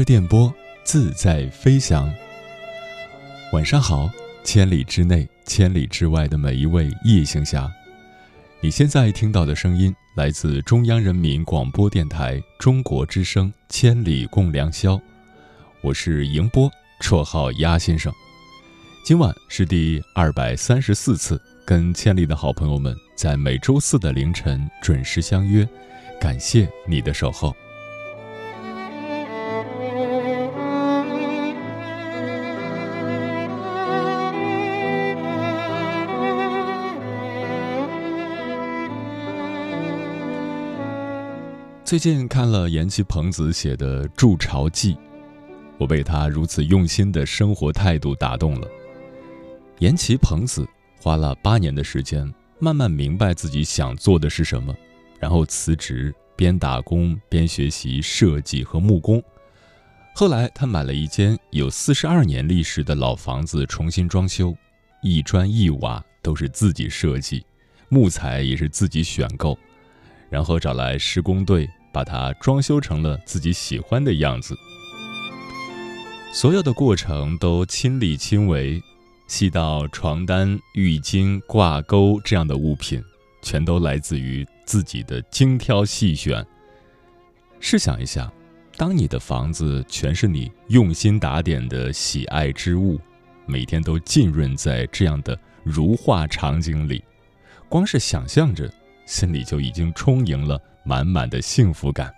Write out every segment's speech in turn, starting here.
着电波，自在飞翔。晚上好，千里之内、千里之外的每一位夜行侠，你现在听到的声音来自中央人民广播电台中国之声《千里共良宵》，我是迎波，绰号鸭先生。今晚是第二百三十四次跟千里的好朋友们在每周四的凌晨准时相约，感谢你的守候。最近看了延吉朋子写的《筑巢记》，我被他如此用心的生活态度打动了。延吉朋子花了八年的时间，慢慢明白自己想做的是什么，然后辞职，边打工边学习设计和木工。后来他买了一间有四十二年历史的老房子，重新装修，一砖一瓦都是自己设计，木材也是自己选购，然后找来施工队。把它装修成了自己喜欢的样子，所有的过程都亲力亲为，细到床单、浴巾、挂钩这样的物品，全都来自于自己的精挑细选。试想一下，当你的房子全是你用心打点的喜爱之物，每天都浸润在这样的如画场景里，光是想象着，心里就已经充盈了。满满的幸福感。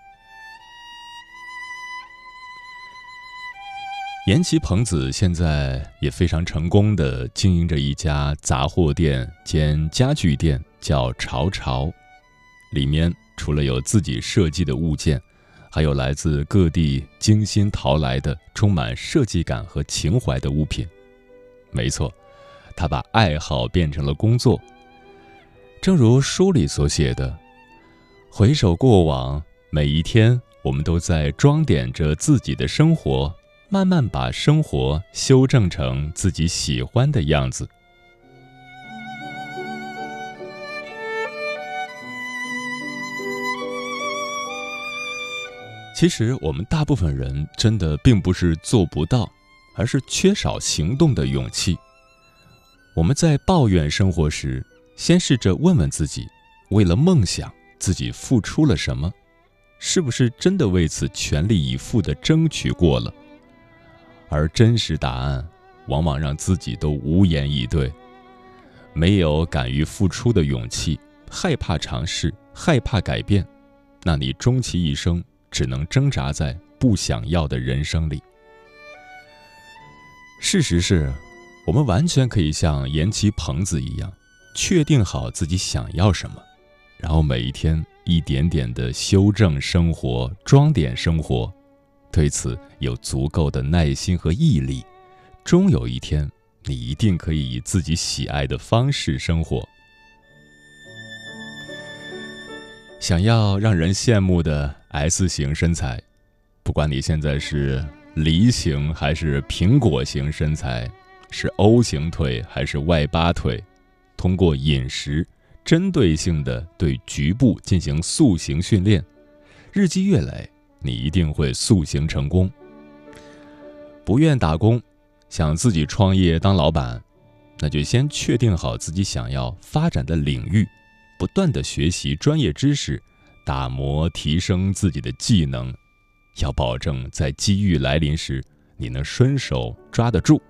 延吉朋子现在也非常成功的经营着一家杂货店兼家具店，叫潮潮。里面除了有自己设计的物件，还有来自各地精心淘来的充满设计感和情怀的物品。没错，他把爱好变成了工作。正如书里所写的。回首过往，每一天，我们都在装点着自己的生活，慢慢把生活修正成自己喜欢的样子。其实，我们大部分人真的并不是做不到，而是缺少行动的勇气。我们在抱怨生活时，先试着问问自己：为了梦想。自己付出了什么？是不是真的为此全力以赴的争取过了？而真实答案，往往让自己都无言以对。没有敢于付出的勇气，害怕尝试，害怕改变，那你终其一生只能挣扎在不想要的人生里。事实是，我们完全可以像延吉朋子一样，确定好自己想要什么。然后每一天一点点的修正生活、装点生活，对此有足够的耐心和毅力，终有一天，你一定可以以自己喜爱的方式生活。想要让人羡慕的 S 型身材，不管你现在是梨形还是苹果型身材，是 O 型腿还是外八腿，通过饮食。针对性的对局部进行塑形训练，日积月累，你一定会塑形成功。不愿打工，想自己创业当老板，那就先确定好自己想要发展的领域，不断的学习专业知识，打磨提升自己的技能，要保证在机遇来临时，你能伸手抓得住。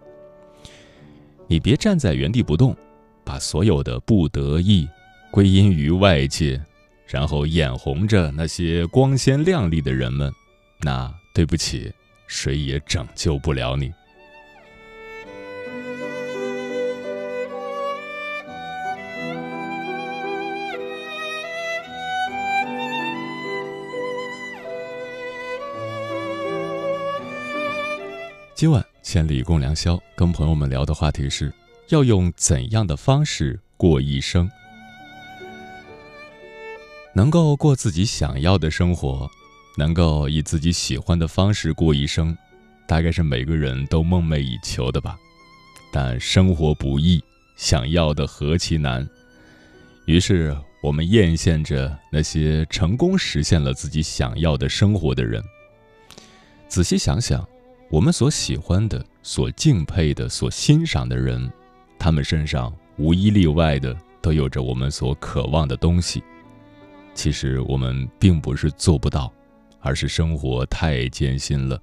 你别站在原地不动，把所有的不得意归因于外界，然后眼红着那些光鲜亮丽的人们，那对不起，谁也拯救不了你。今晚千里共良宵，跟朋友们聊的话题是：要用怎样的方式过一生？能够过自己想要的生活，能够以自己喜欢的方式过一生，大概是每个人都梦寐以求的吧。但生活不易，想要的何其难。于是，我们艳羡着那些成功实现了自己想要的生活的人。仔细想想。我们所喜欢的、所敬佩的、所欣赏的人，他们身上无一例外的都有着我们所渴望的东西。其实我们并不是做不到，而是生活太艰辛了，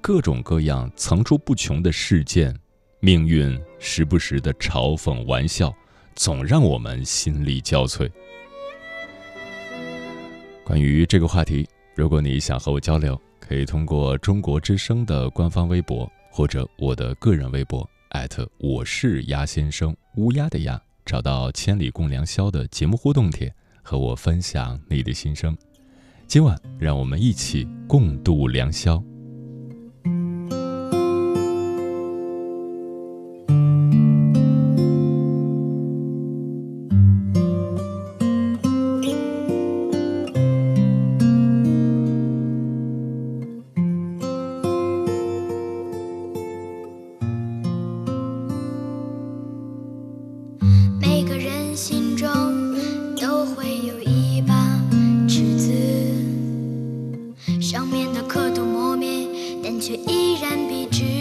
各种各样层出不穷的事件，命运时不时的嘲讽玩笑，总让我们心力交瘁。关于这个话题，如果你想和我交流，可以通过中国之声的官方微博或者我的个人微博艾特我是鸭先生乌鸦的鸭，找到“千里共良宵”的节目互动帖，和我分享你的心声。今晚，让我们一起共度良宵。依然笔直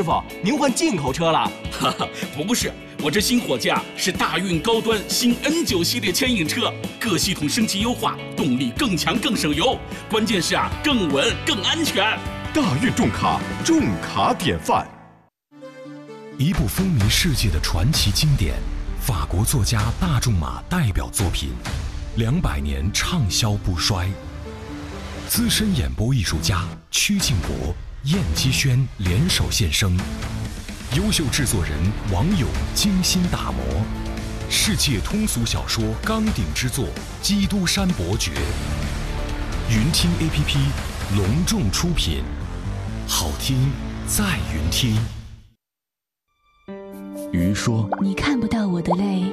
师傅，您换进口车了？哈哈，不是，我这新货架是大运高端新 N 九系列牵引车，各系统升级优化，动力更强更省油，关键是啊，更稳更安全。大运重卡，重卡典范。一部风靡世界的传奇经典，法国作家大仲马代表作品，两百年畅销不衰。资深演播艺术家曲靖国、燕姬轩联手献声，优秀制作人王勇精心打磨，世界通俗小说钢鼎之作《基督山伯爵》。云听 APP 隆重出品，好听在云听。鱼说：“你看不到我的泪，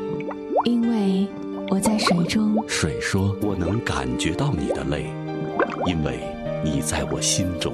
因为我在水中。”水说：“我能感觉到你的泪，因为你在我心中。”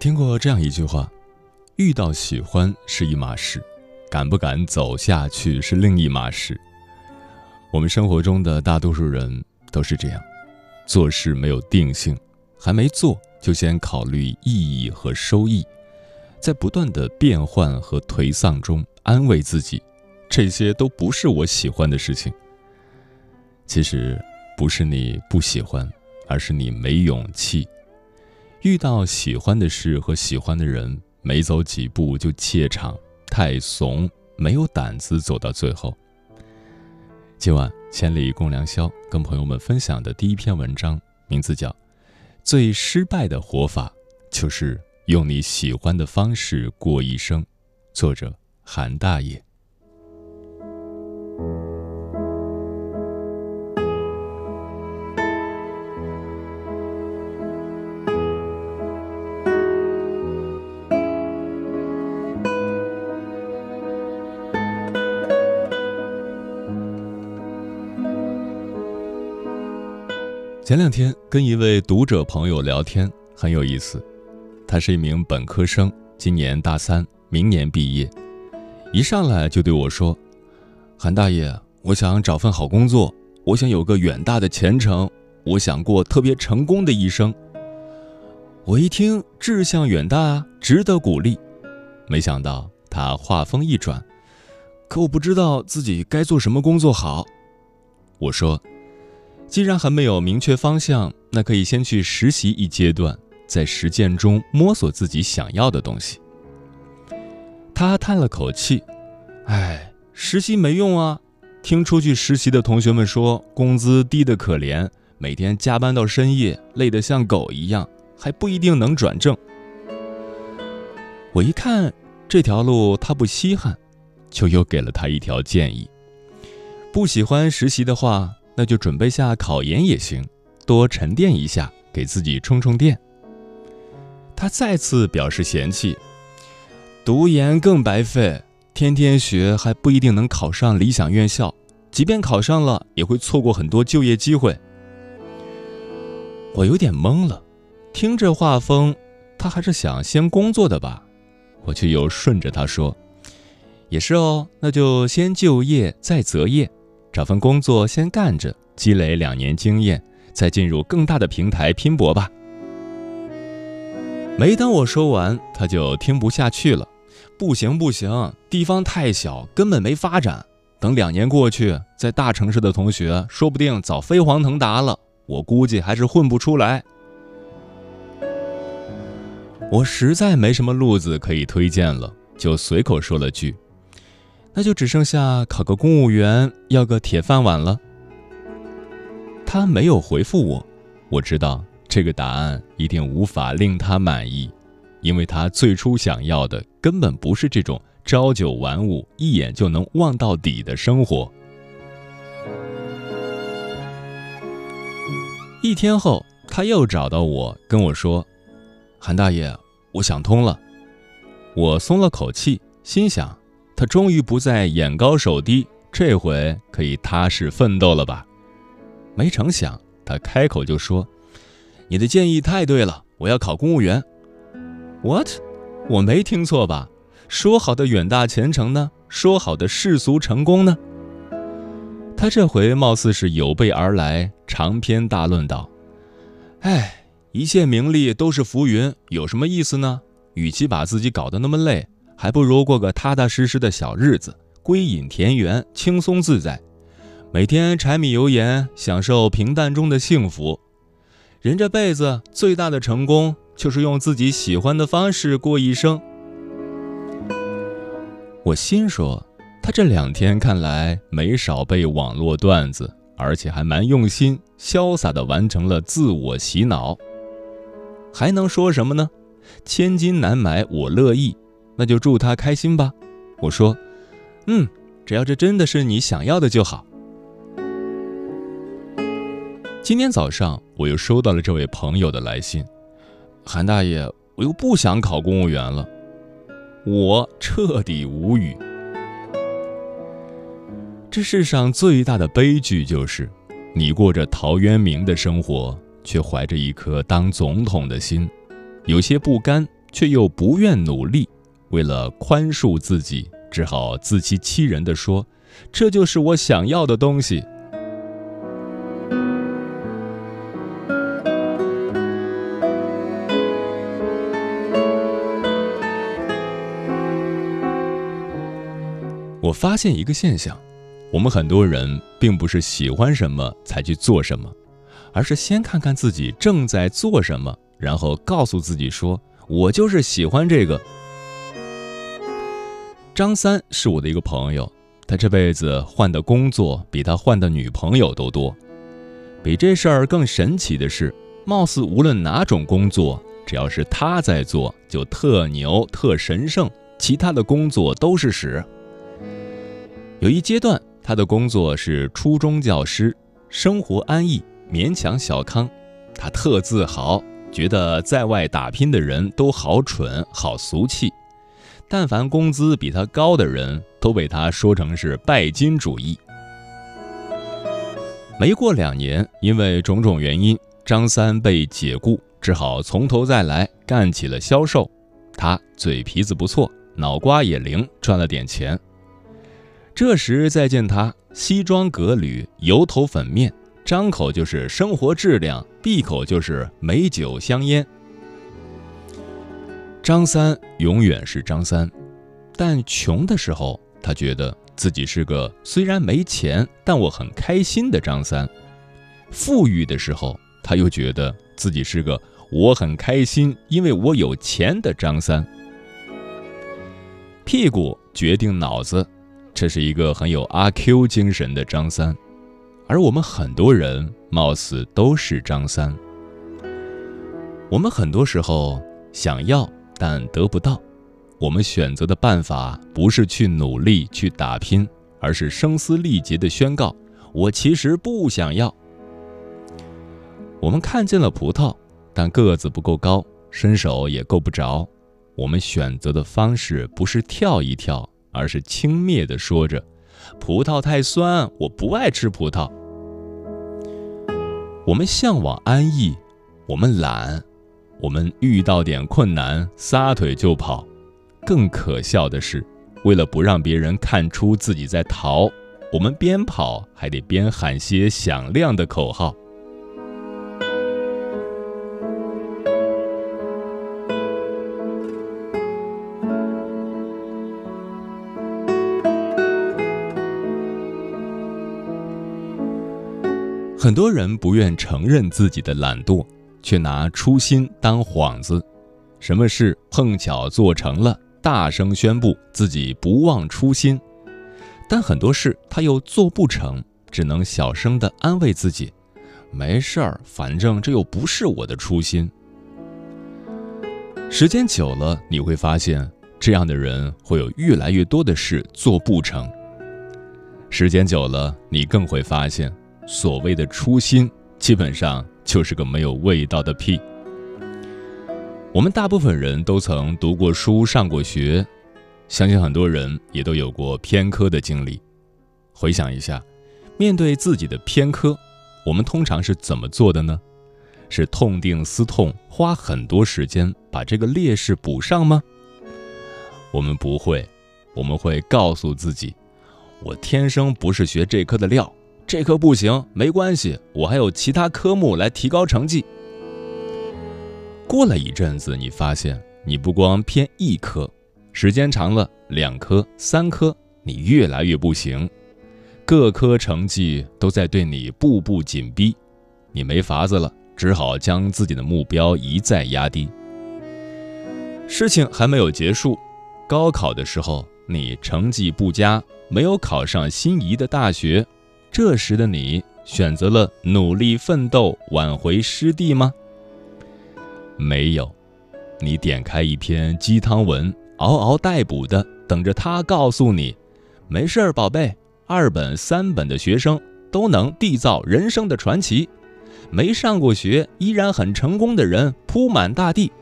听过这样一句话：遇到喜欢是一码事，敢不敢走下去是另一码事。我们生活中的大多数人都是这样，做事没有定性，还没做就先考虑意义和收益，在不断的变换和颓丧中安慰自己，这些都不是我喜欢的事情。其实不是你不喜欢，而是你没勇气。遇到喜欢的事和喜欢的人，没走几步就怯场，太怂，没有胆子走到最后。今晚千里共良宵，跟朋友们分享的第一篇文章，名字叫《最失败的活法就是用你喜欢的方式过一生》，作者韩大爷。前两天跟一位读者朋友聊天，很有意思。他是一名本科生，今年大三，明年毕业。一上来就对我说：“韩大爷，我想找份好工作，我想有个远大的前程，我想过特别成功的一生。”我一听，志向远大，值得鼓励。没想到他话锋一转：“可我不知道自己该做什么工作好。”我说。既然还没有明确方向，那可以先去实习一阶段，在实践中摸索自己想要的东西。他叹了口气：“哎，实习没用啊！听出去实习的同学们说，工资低得可怜，每天加班到深夜，累得像狗一样，还不一定能转正。”我一看这条路他不稀罕，就又给了他一条建议：不喜欢实习的话。那就准备下考研也行，多沉淀一下，给自己充充电。他再次表示嫌弃，读研更白费，天天学还不一定能考上理想院校，即便考上了，也会错过很多就业机会。我有点懵了，听这画风，他还是想先工作的吧？我却又顺着他说：“也是哦，那就先就业再择业，找份工作先干着，积累两年经验，再进入更大的平台拼搏吧。”没等我说完，他就听不下去了：“不行不行，地方太小，根本没发展。等两年过去，在大城市的同学说不定早飞黄腾达了，我估计还是混不出来。”我实在没什么路子可以推荐了，就随口说了句：“那就只剩下考个公务员，要个铁饭碗了。”他没有回复我，我知道这个答案一定无法令他满意，因为他最初想要的根本不是这种朝九晚五、一眼就能望到底的生活。一天后，他又找到我，跟我说。韩大爷，我想通了，我松了口气，心想，他终于不再眼高手低，这回可以踏实奋斗了吧？没成想，他开口就说：“你的建议太对了，我要考公务员。”What？我没听错吧？说好的远大前程呢？说好的世俗成功呢？他这回貌似是有备而来，长篇大论道：“哎。”一切名利都是浮云，有什么意思呢？与其把自己搞得那么累，还不如过个踏踏实实的小日子，归隐田园，轻松自在，每天柴米油盐，享受平淡中的幸福。人这辈子最大的成功，就是用自己喜欢的方式过一生。我心说，他这两天看来没少背网络段子，而且还蛮用心，潇洒地完成了自我洗脑。还能说什么呢？千金难买我乐意，那就祝他开心吧。我说，嗯，只要这真的是你想要的就好。今天早上我又收到了这位朋友的来信，韩大爷，我又不想考公务员了，我彻底无语。这世上最大的悲剧就是，你过着陶渊明的生活。却怀着一颗当总统的心，有些不甘，却又不愿努力。为了宽恕自己，只好自欺欺人的说：“这就是我想要的东西。”我发现一个现象：我们很多人并不是喜欢什么才去做什么。而是先看看自己正在做什么，然后告诉自己说：“我就是喜欢这个。”张三是我的一个朋友，他这辈子换的工作比他换的女朋友都多。比这事儿更神奇的是，貌似无论哪种工作，只要是他在做，就特牛、特神圣，其他的工作都是屎。有一阶段，他的工作是初中教师，生活安逸。勉强小康，他特自豪，觉得在外打拼的人都好蠢、好俗气。但凡工资比他高的人，都被他说成是拜金主义。没过两年，因为种种原因，张三被解雇，只好从头再来，干起了销售。他嘴皮子不错，脑瓜也灵，赚了点钱。这时再见他，西装革履，油头粉面。张口就是生活质量，闭口就是美酒香烟。张三永远是张三，但穷的时候，他觉得自己是个虽然没钱，但我很开心的张三；富裕的时候，他又觉得自己是个我很开心，因为我有钱的张三。屁股决定脑子，这是一个很有阿 Q 精神的张三。而我们很多人貌似都是张三。我们很多时候想要但得不到，我们选择的办法不是去努力去打拼，而是声嘶力竭的宣告：“我其实不想要。”我们看见了葡萄，但个子不够高，伸手也够不着。我们选择的方式不是跳一跳，而是轻蔑地说着：“葡萄太酸，我不爱吃葡萄。”我们向往安逸，我们懒，我们遇到点困难撒腿就跑，更可笑的是，为了不让别人看出自己在逃，我们边跑还得边喊些响亮的口号。很多人不愿承认自己的懒惰，却拿初心当幌子，什么事碰巧做成了，大声宣布自己不忘初心；但很多事他又做不成，只能小声的安慰自己：“没事儿，反正这又不是我的初心。”时间久了，你会发现，这样的人会有越来越多的事做不成。时间久了，你更会发现。所谓的初心，基本上就是个没有味道的屁。我们大部分人都曾读过书、上过学，相信很多人也都有过偏科的经历。回想一下，面对自己的偏科，我们通常是怎么做的呢？是痛定思痛，花很多时间把这个劣势补上吗？我们不会，我们会告诉自己：我天生不是学这科的料。这科不行，没关系，我还有其他科目来提高成绩。过了一阵子，你发现你不光偏一科，时间长了，两科、三科，你越来越不行，各科成绩都在对你步步紧逼，你没法子了，只好将自己的目标一再压低。事情还没有结束，高考的时候你成绩不佳，没有考上心仪的大学。这时的你选择了努力奋斗挽回失地吗？没有，你点开一篇鸡汤文，嗷嗷待哺的等着他告诉你：“没事儿，宝贝，二本三本的学生都能缔造人生的传奇，没上过学依然很成功的人铺满大地。”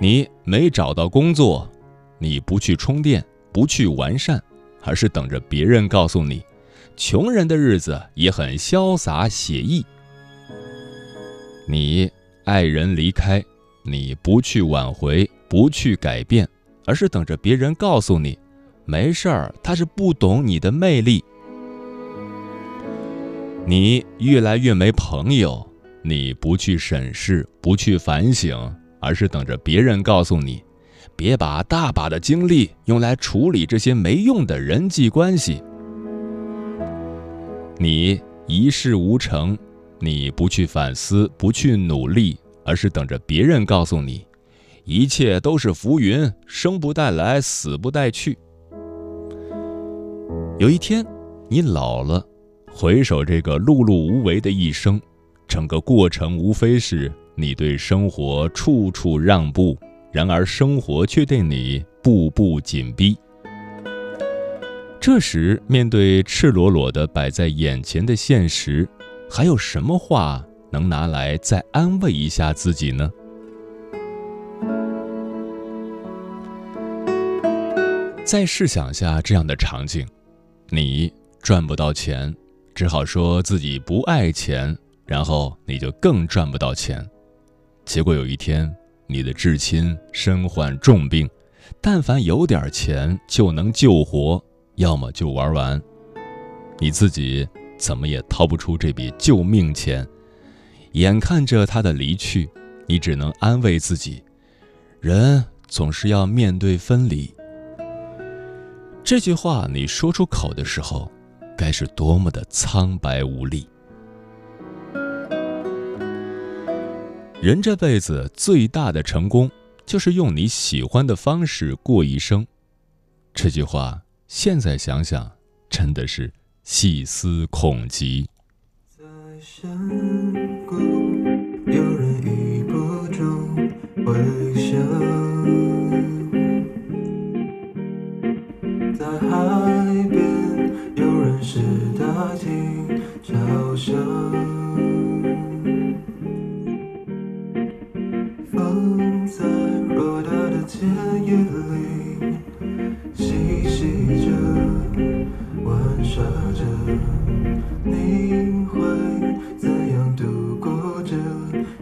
你没找到工作，你不去充电，不去完善。而是等着别人告诉你，穷人的日子也很潇洒写意。你爱人离开，你不去挽回，不去改变，而是等着别人告诉你，没事儿，他是不懂你的魅力。你越来越没朋友，你不去审视，不去反省，而是等着别人告诉你。别把大把的精力用来处理这些没用的人际关系。你一事无成，你不去反思，不去努力，而是等着别人告诉你，一切都是浮云，生不带来，死不带去。有一天，你老了，回首这个碌碌无为的一生，整个过程无非是你对生活处处让步。然而，生活却对你步步紧逼。这时，面对赤裸裸的摆在眼前的现实，还有什么话能拿来再安慰一下自己呢？再试想下这样的场景：你赚不到钱，只好说自己不爱钱，然后你就更赚不到钱。结果有一天。你的至亲身患重病，但凡有点钱就能救活，要么就玩完。你自己怎么也掏不出这笔救命钱，眼看着他的离去，你只能安慰自己：人总是要面对分离。这句话你说出口的时候，该是多么的苍白无力。人这辈子最大的成功，就是用你喜欢的方式过一生。这句话现在想想，真的是细思恐极。在山谷，有人一波中回响；在海边，有人是大听在偌大的田野里嬉戏着，玩耍着，你会怎样度过这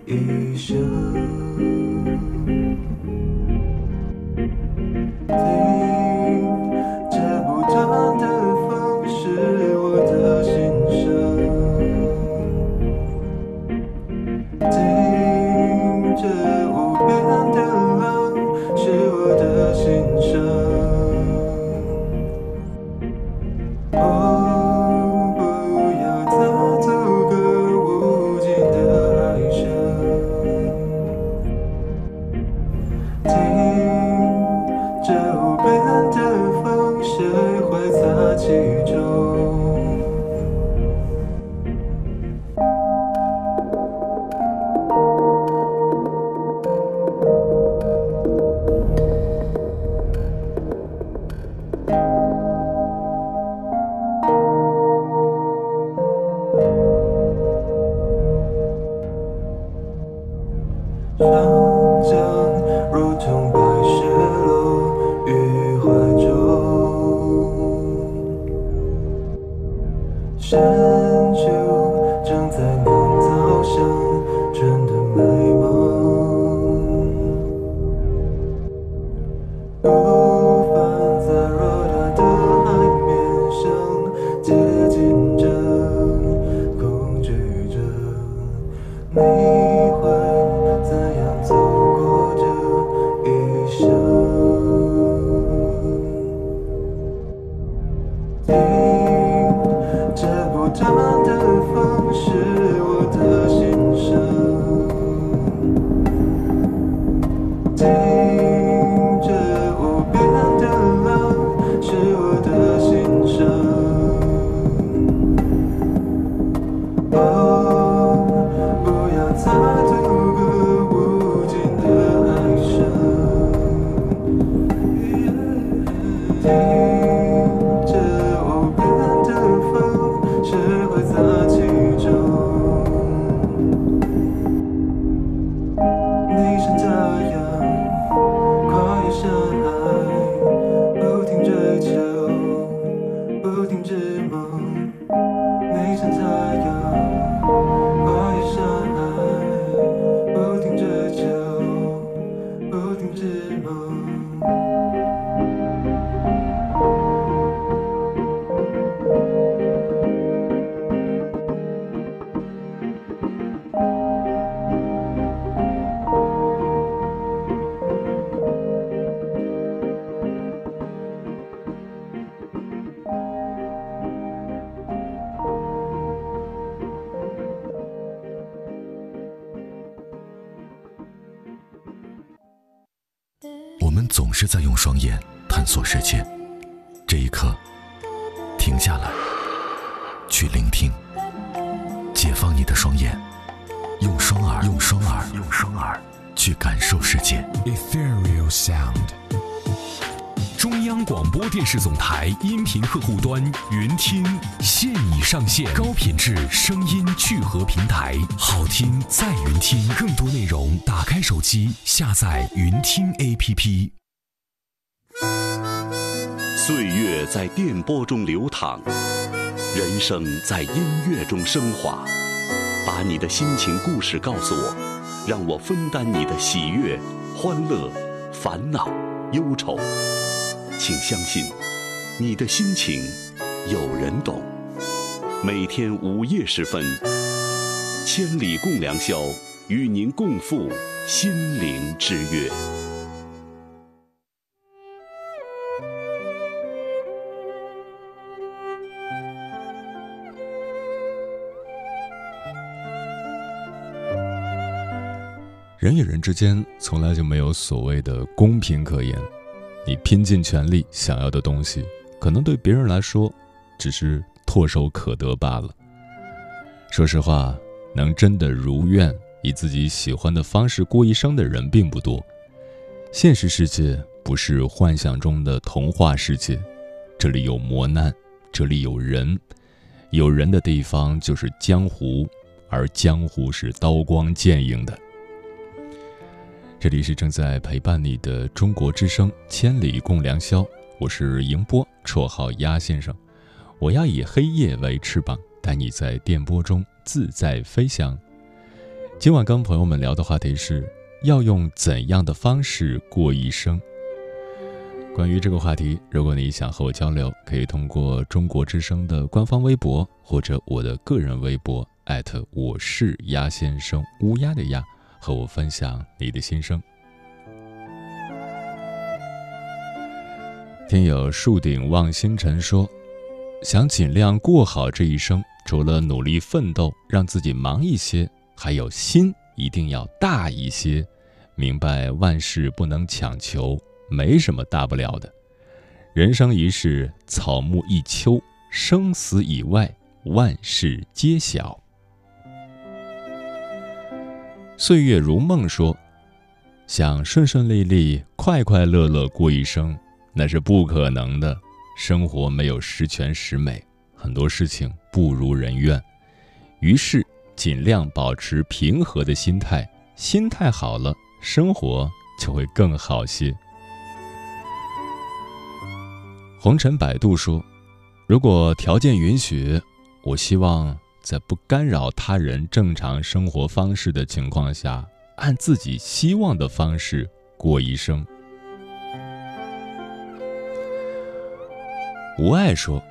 一生？总平台，好听在云听。更多内容，打开手机下载云听 APP。岁月在电波中流淌，人生在音乐中升华。把你的心情故事告诉我，让我分担你的喜悦、欢乐、烦恼、忧愁。请相信，你的心情有人懂。每天午夜时分，千里共良宵，与您共赴心灵之约。人与人之间从来就没有所谓的公平可言。你拼尽全力想要的东西，可能对别人来说，只是唾手可得罢了。说实话，能真的如愿以自己喜欢的方式过一生的人并不多。现实世界不是幻想中的童话世界，这里有磨难，这里有人，有人的地方就是江湖，而江湖是刀光剑影的。这里是正在陪伴你的中国之声《千里共良宵》，我是迎波，绰号鸭先生。我要以黑夜为翅膀，带你在电波中自在飞翔。今晚跟朋友们聊的话题是要用怎样的方式过一生。关于这个话题，如果你想和我交流，可以通过中国之声的官方微博或者我的个人微博艾特我是鸭先生，乌鸦的鸭，和我分享你的心声。听友树顶望星辰说，想尽量过好这一生，除了努力奋斗，让自己忙一些，还有心一定要大一些，明白万事不能强求，没什么大不了的。人生一世，草木一秋，生死以外，万事皆小。岁月如梦说，想顺顺利利、快快乐乐过一生，那是不可能的。生活没有十全十美，很多事情不如人愿。于是，尽量保持平和的心态，心态好了，生活就会更好些。红尘百度说：“如果条件允许，我希望在不干扰他人正常生活方式的情况下，按自己希望的方式过一生。”无爱说：“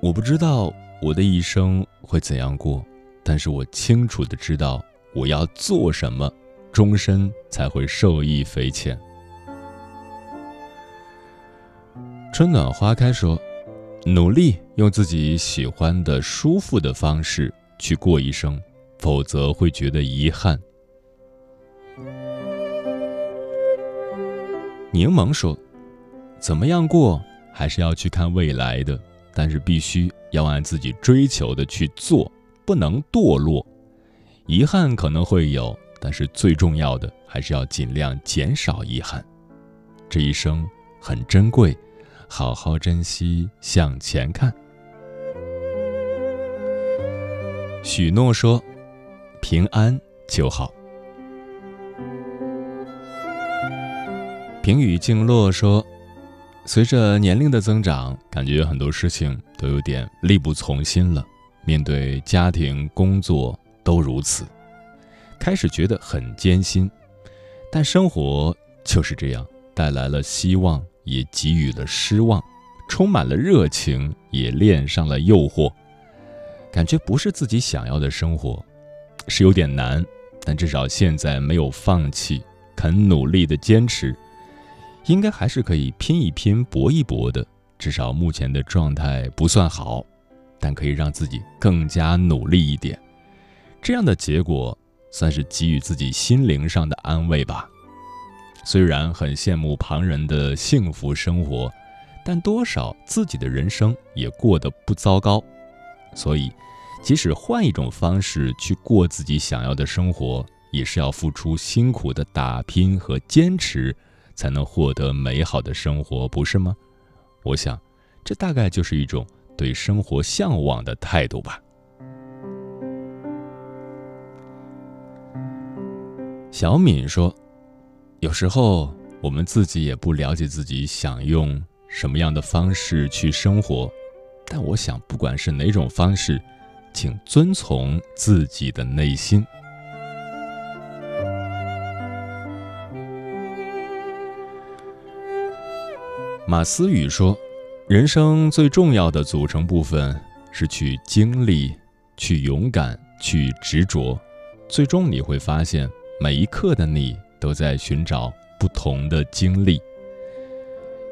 我不知道我的一生会怎样过，但是我清楚的知道我要做什么，终身才会受益匪浅。”春暖花开说：“努力用自己喜欢的、舒服的方式去过一生，否则会觉得遗憾。”柠檬说：“怎么样过，还是要去看未来的，但是必须要按自己追求的去做，不能堕落。遗憾可能会有，但是最重要的还是要尽量减少遗憾。这一生很珍贵。”好好珍惜，向前看。许诺说：“平安就好。”平语静落说：“随着年龄的增长，感觉很多事情都有点力不从心了。面对家庭、工作都如此，开始觉得很艰辛。但生活就是这样，带来了希望。”也给予了失望，充满了热情，也恋上了诱惑，感觉不是自己想要的生活，是有点难，但至少现在没有放弃，肯努力的坚持，应该还是可以拼一拼，搏一搏的。至少目前的状态不算好，但可以让自己更加努力一点，这样的结果算是给予自己心灵上的安慰吧。虽然很羡慕旁人的幸福生活，但多少自己的人生也过得不糟糕。所以，即使换一种方式去过自己想要的生活，也是要付出辛苦的打拼和坚持，才能获得美好的生活，不是吗？我想，这大概就是一种对生活向往的态度吧。小敏说。有时候我们自己也不了解自己想用什么样的方式去生活，但我想，不管是哪种方式，请遵从自己的内心。马思雨说：“人生最重要的组成部分是去经历、去勇敢、去执着，最终你会发现，每一刻的你。”都在寻找不同的经历。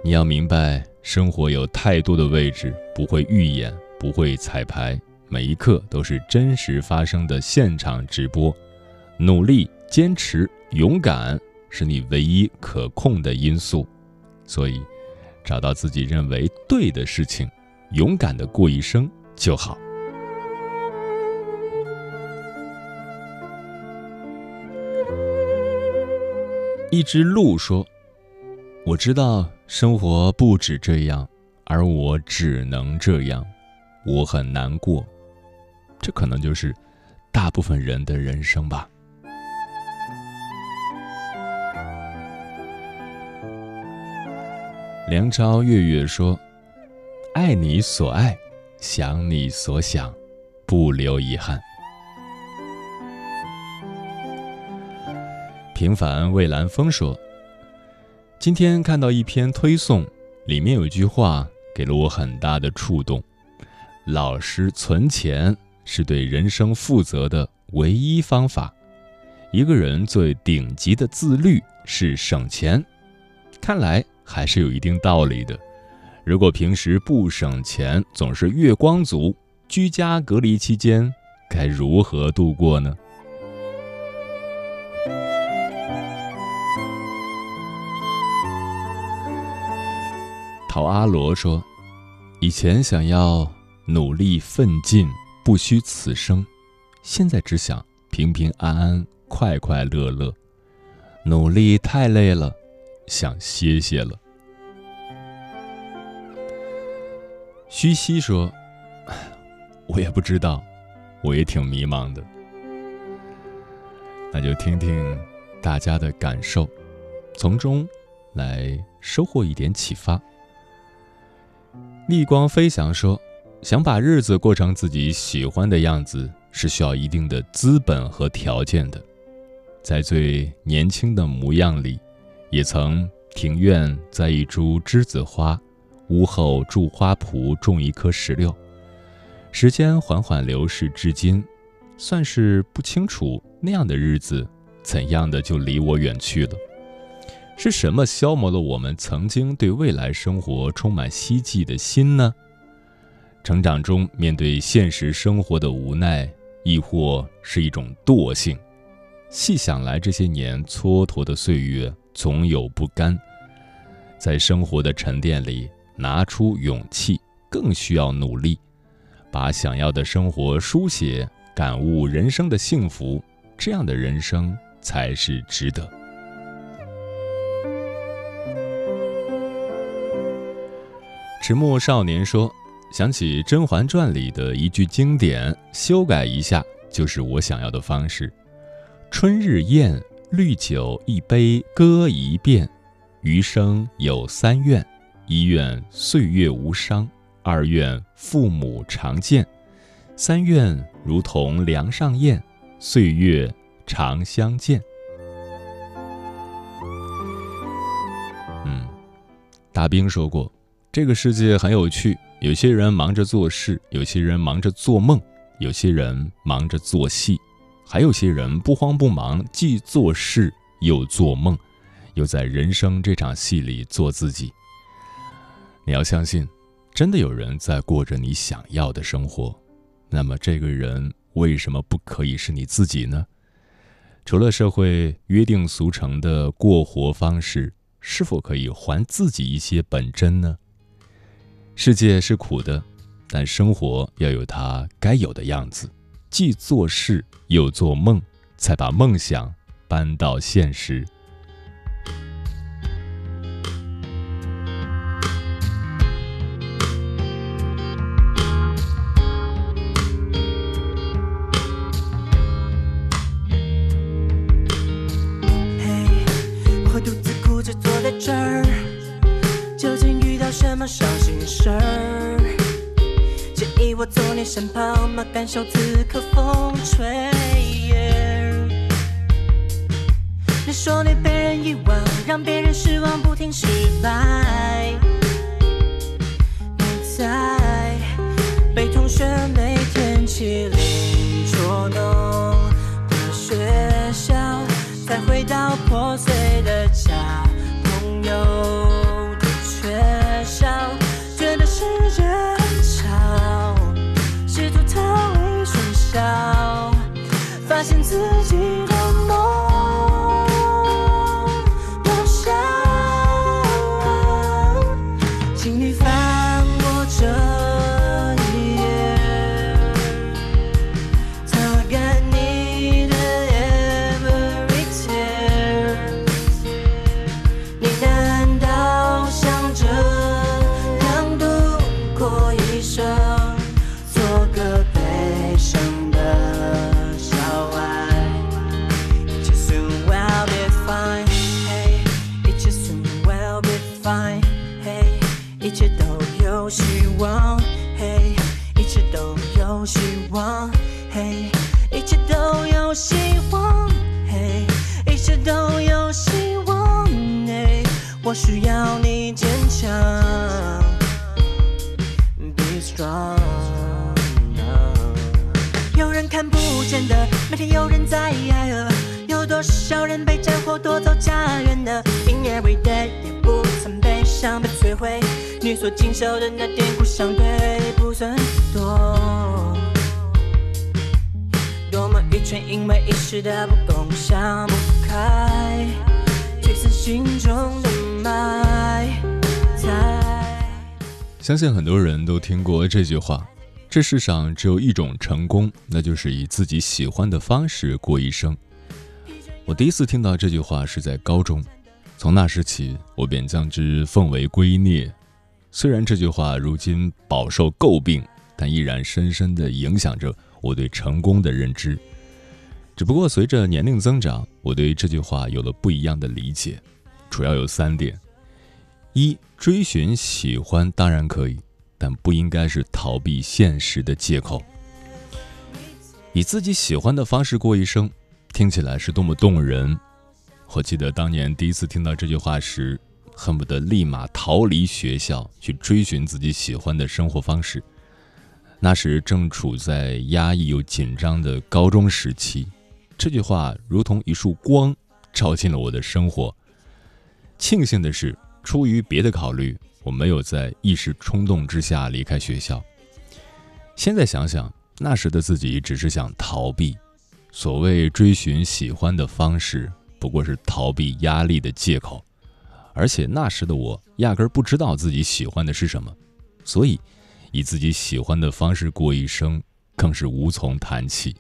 你要明白，生活有太多的位置不会预演，不会彩排，每一刻都是真实发生的现场直播。努力、坚持、勇敢是你唯一可控的因素。所以，找到自己认为对的事情，勇敢的过一生就好。一只鹿说：“我知道生活不止这样，而我只能这样，我很难过。这可能就是大部分人的人生吧。”梁朝月月说：“爱你所爱，想你所想，不留遗憾。”平凡蔚蓝风说：“今天看到一篇推送，里面有一句话给了我很大的触动。老实存钱是对人生负责的唯一方法。一个人最顶级的自律是省钱，看来还是有一定道理的。如果平时不省钱，总是月光族，居家隔离期间该如何度过呢？陶阿罗说：“以前想要努力奋进，不虚此生；现在只想平平安安、快快乐乐。努力太累了，想歇歇了。”虚熙说：“ 我也不知道，我也挺迷茫的。那就听听大家的感受，从中来收获一点启发。”逆光飞翔说：“想把日子过成自己喜欢的样子，是需要一定的资本和条件的。在最年轻的模样里，也曾庭院栽一株栀子花。”屋后住花圃，种一棵石榴。时间缓缓流逝至今，算是不清楚那样的日子怎样的就离我远去了。是什么消磨了我们曾经对未来生活充满希冀的心呢？成长中面对现实生活的无奈，亦或是一种惰性？细想来，这些年蹉跎的岁月总有不甘，在生活的沉淀里。拿出勇气，更需要努力，把想要的生活书写，感悟人生的幸福，这样的人生才是值得。迟暮少年说：“想起《甄嬛传》里的一句经典，修改一下就是我想要的方式。春日宴，绿酒一杯，歌一遍，余生有三愿。”一愿岁月无伤，二愿父母常健，三愿如同梁上燕，岁月常相见。嗯，大兵说过，这个世界很有趣，有些人忙着做事，有些人忙着做梦，有些人忙着做戏，还有些人不慌不忙，既做事又做梦，又在人生这场戏里做自己。你要相信，真的有人在过着你想要的生活，那么这个人为什么不可以是你自己呢？除了社会约定俗成的过活方式，是否可以还自己一些本真呢？世界是苦的，但生活要有它该有的样子，既做事又做梦，才把梦想搬到现实。伤心事儿，介意我坐你身旁吗？感受自这句话：这世上只有一种成功，那就是以自己喜欢的方式过一生。我第一次听到这句话是在高中，从那时起，我便将之奉为圭臬。虽然这句话如今饱受诟病，但依然深深地影响着我对成功的认知。只不过随着年龄增长，我对这句话有了不一样的理解，主要有三点：一。追寻喜欢当然可以，但不应该是逃避现实的借口。以自己喜欢的方式过一生，听起来是多么动人！我记得当年第一次听到这句话时，恨不得立马逃离学校去追寻自己喜欢的生活方式。那时正处在压抑又紧张的高中时期，这句话如同一束光，照进了我的生活。庆幸的是。出于别的考虑，我没有在一时冲动之下离开学校。现在想想，那时的自己只是想逃避。所谓追寻喜欢的方式，不过是逃避压力的借口。而且那时的我压根儿不知道自己喜欢的是什么，所以以自己喜欢的方式过一生，更是无从谈起。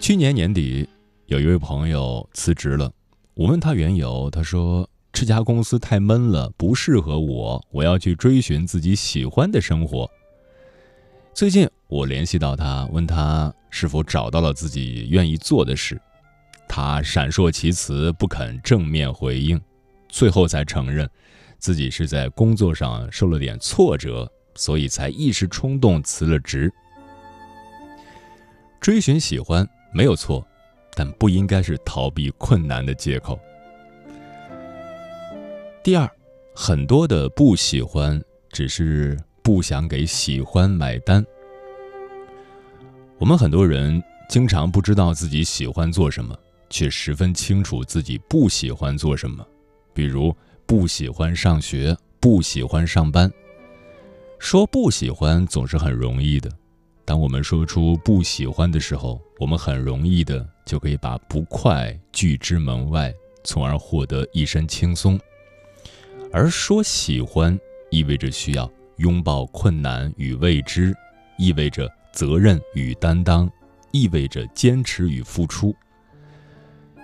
去年年底，有一位朋友辞职了，我问他缘由，他说。这家公司太闷了，不适合我。我要去追寻自己喜欢的生活。最近我联系到他，问他是否找到了自己愿意做的事，他闪烁其词，不肯正面回应，最后才承认自己是在工作上受了点挫折，所以才一时冲动辞了职。追寻喜欢没有错，但不应该是逃避困难的借口。第二，很多的不喜欢，只是不想给喜欢买单。我们很多人经常不知道自己喜欢做什么，却十分清楚自己不喜欢做什么。比如不喜欢上学，不喜欢上班。说不喜欢总是很容易的，当我们说出不喜欢的时候，我们很容易的就可以把不快拒之门外，从而获得一身轻松。而说喜欢，意味着需要拥抱困难与未知，意味着责任与担当，意味着坚持与付出。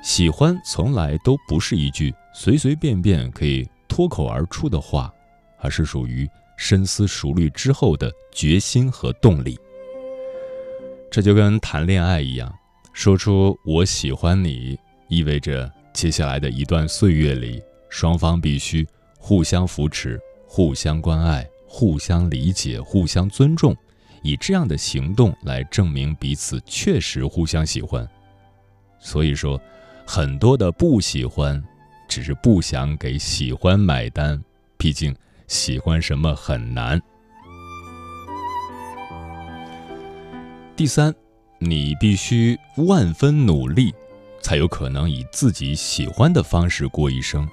喜欢从来都不是一句随随便便可以脱口而出的话，而是属于深思熟虑之后的决心和动力。这就跟谈恋爱一样，说出“我喜欢你”，意味着接下来的一段岁月里，双方必须。互相扶持，互相关爱，互相理解，互相尊重，以这样的行动来证明彼此确实互相喜欢。所以说，很多的不喜欢，只是不想给喜欢买单。毕竟，喜欢什么很难。第三，你必须万分努力，才有可能以自己喜欢的方式过一生。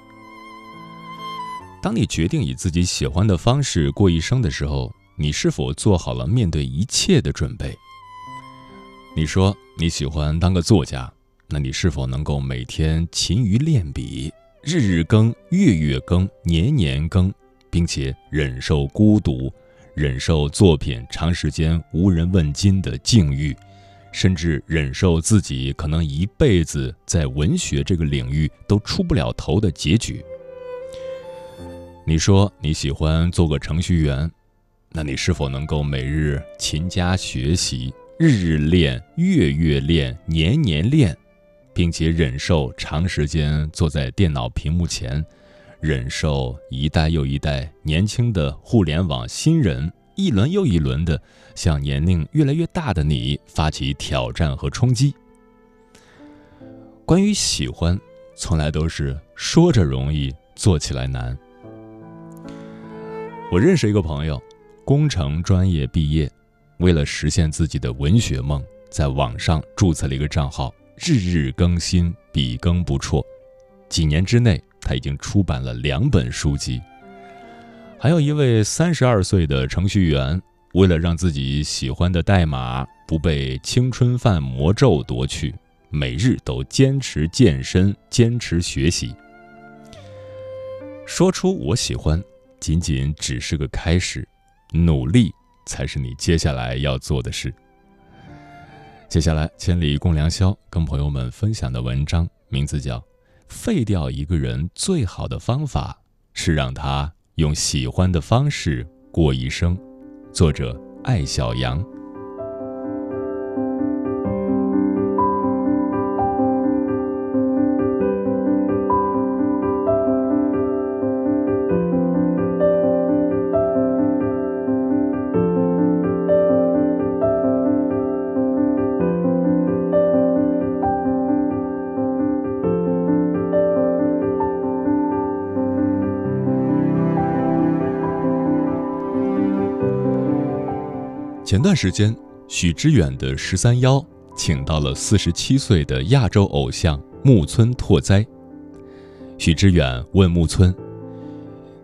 当你决定以自己喜欢的方式过一生的时候，你是否做好了面对一切的准备？你说你喜欢当个作家，那你是否能够每天勤于练笔，日日更、月月更、年年更，并且忍受孤独，忍受作品长时间无人问津的境遇，甚至忍受自己可能一辈子在文学这个领域都出不了头的结局？你说你喜欢做个程序员，那你是否能够每日勤加学习，日日练，月月练，年年练，并且忍受长时间坐在电脑屏幕前，忍受一代又一代年轻的互联网新人一轮又一轮的向年龄越来越大的你发起挑战和冲击？关于喜欢，从来都是说着容易，做起来难。我认识一个朋友，工程专业毕业，为了实现自己的文学梦，在网上注册了一个账号，日日更新，笔耕不辍。几年之内，他已经出版了两本书籍。还有一位三十二岁的程序员，为了让自己喜欢的代码不被青春饭魔咒夺去，每日都坚持健身，坚持学习。说出我喜欢，仅仅只是个开始，努力才是你接下来要做的事。接下来，千里共良宵跟朋友们分享的文章名字叫《废掉一个人最好的方法是让他用喜欢的方式过一生》，作者艾小羊。段时间，许知远的十三邀请到了四十七岁的亚洲偶像木村拓哉。许知远问木村：“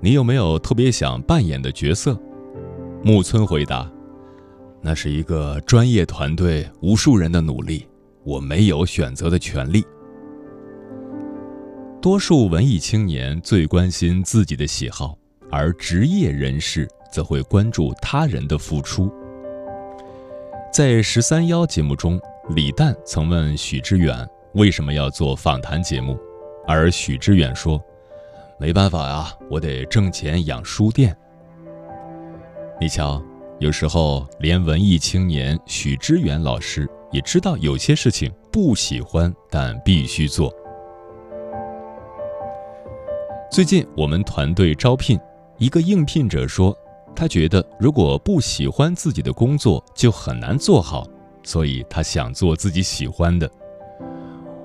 你有没有特别想扮演的角色？”木村回答：“那是一个专业团队无数人的努力，我没有选择的权利。”多数文艺青年最关心自己的喜好，而职业人士则会关注他人的付出。在十三邀节目中，李诞曾问许知远为什么要做访谈节目，而许知远说：“没办法呀，我得挣钱养书店。”你瞧，有时候连文艺青年许知远老师也知道有些事情不喜欢，但必须做。最近我们团队招聘，一个应聘者说。他觉得，如果不喜欢自己的工作，就很难做好，所以他想做自己喜欢的。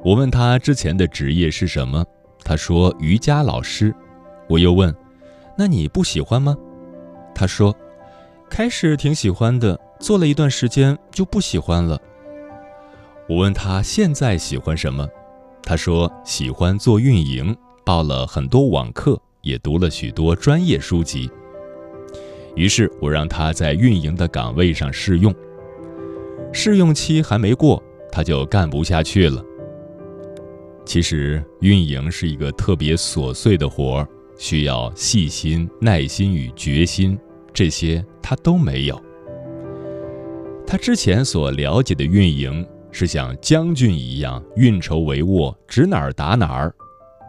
我问他之前的职业是什么，他说瑜伽老师。我又问：“那你不喜欢吗？”他说：“开始挺喜欢的，做了一段时间就不喜欢了。”我问他现在喜欢什么，他说喜欢做运营，报了很多网课，也读了许多专业书籍。于是我让他在运营的岗位上试用，试用期还没过，他就干不下去了。其实运营是一个特别琐碎的活儿，需要细心、耐心与决心，这些他都没有。他之前所了解的运营是像将军一样运筹帷幄，指哪儿打哪儿，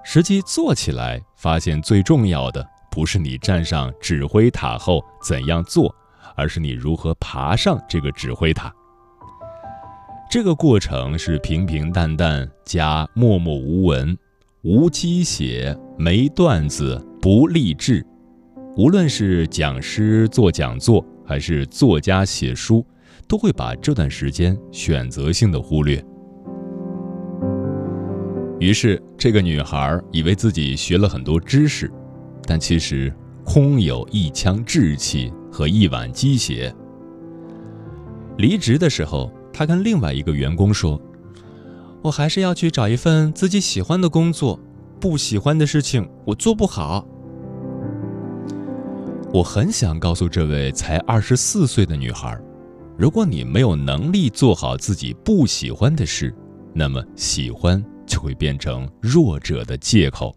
实际做起来发现最重要的。不是你站上指挥塔后怎样做，而是你如何爬上这个指挥塔。这个过程是平平淡淡加默默无闻，无鸡血，没段子，不励志。无论是讲师做讲座，还是作家写书，都会把这段时间选择性的忽略。于是，这个女孩以为自己学了很多知识。但其实，空有一腔志气和一碗鸡血。离职的时候，他跟另外一个员工说：“我还是要去找一份自己喜欢的工作，不喜欢的事情我做不好。”我很想告诉这位才二十四岁的女孩：如果你没有能力做好自己不喜欢的事，那么喜欢就会变成弱者的借口。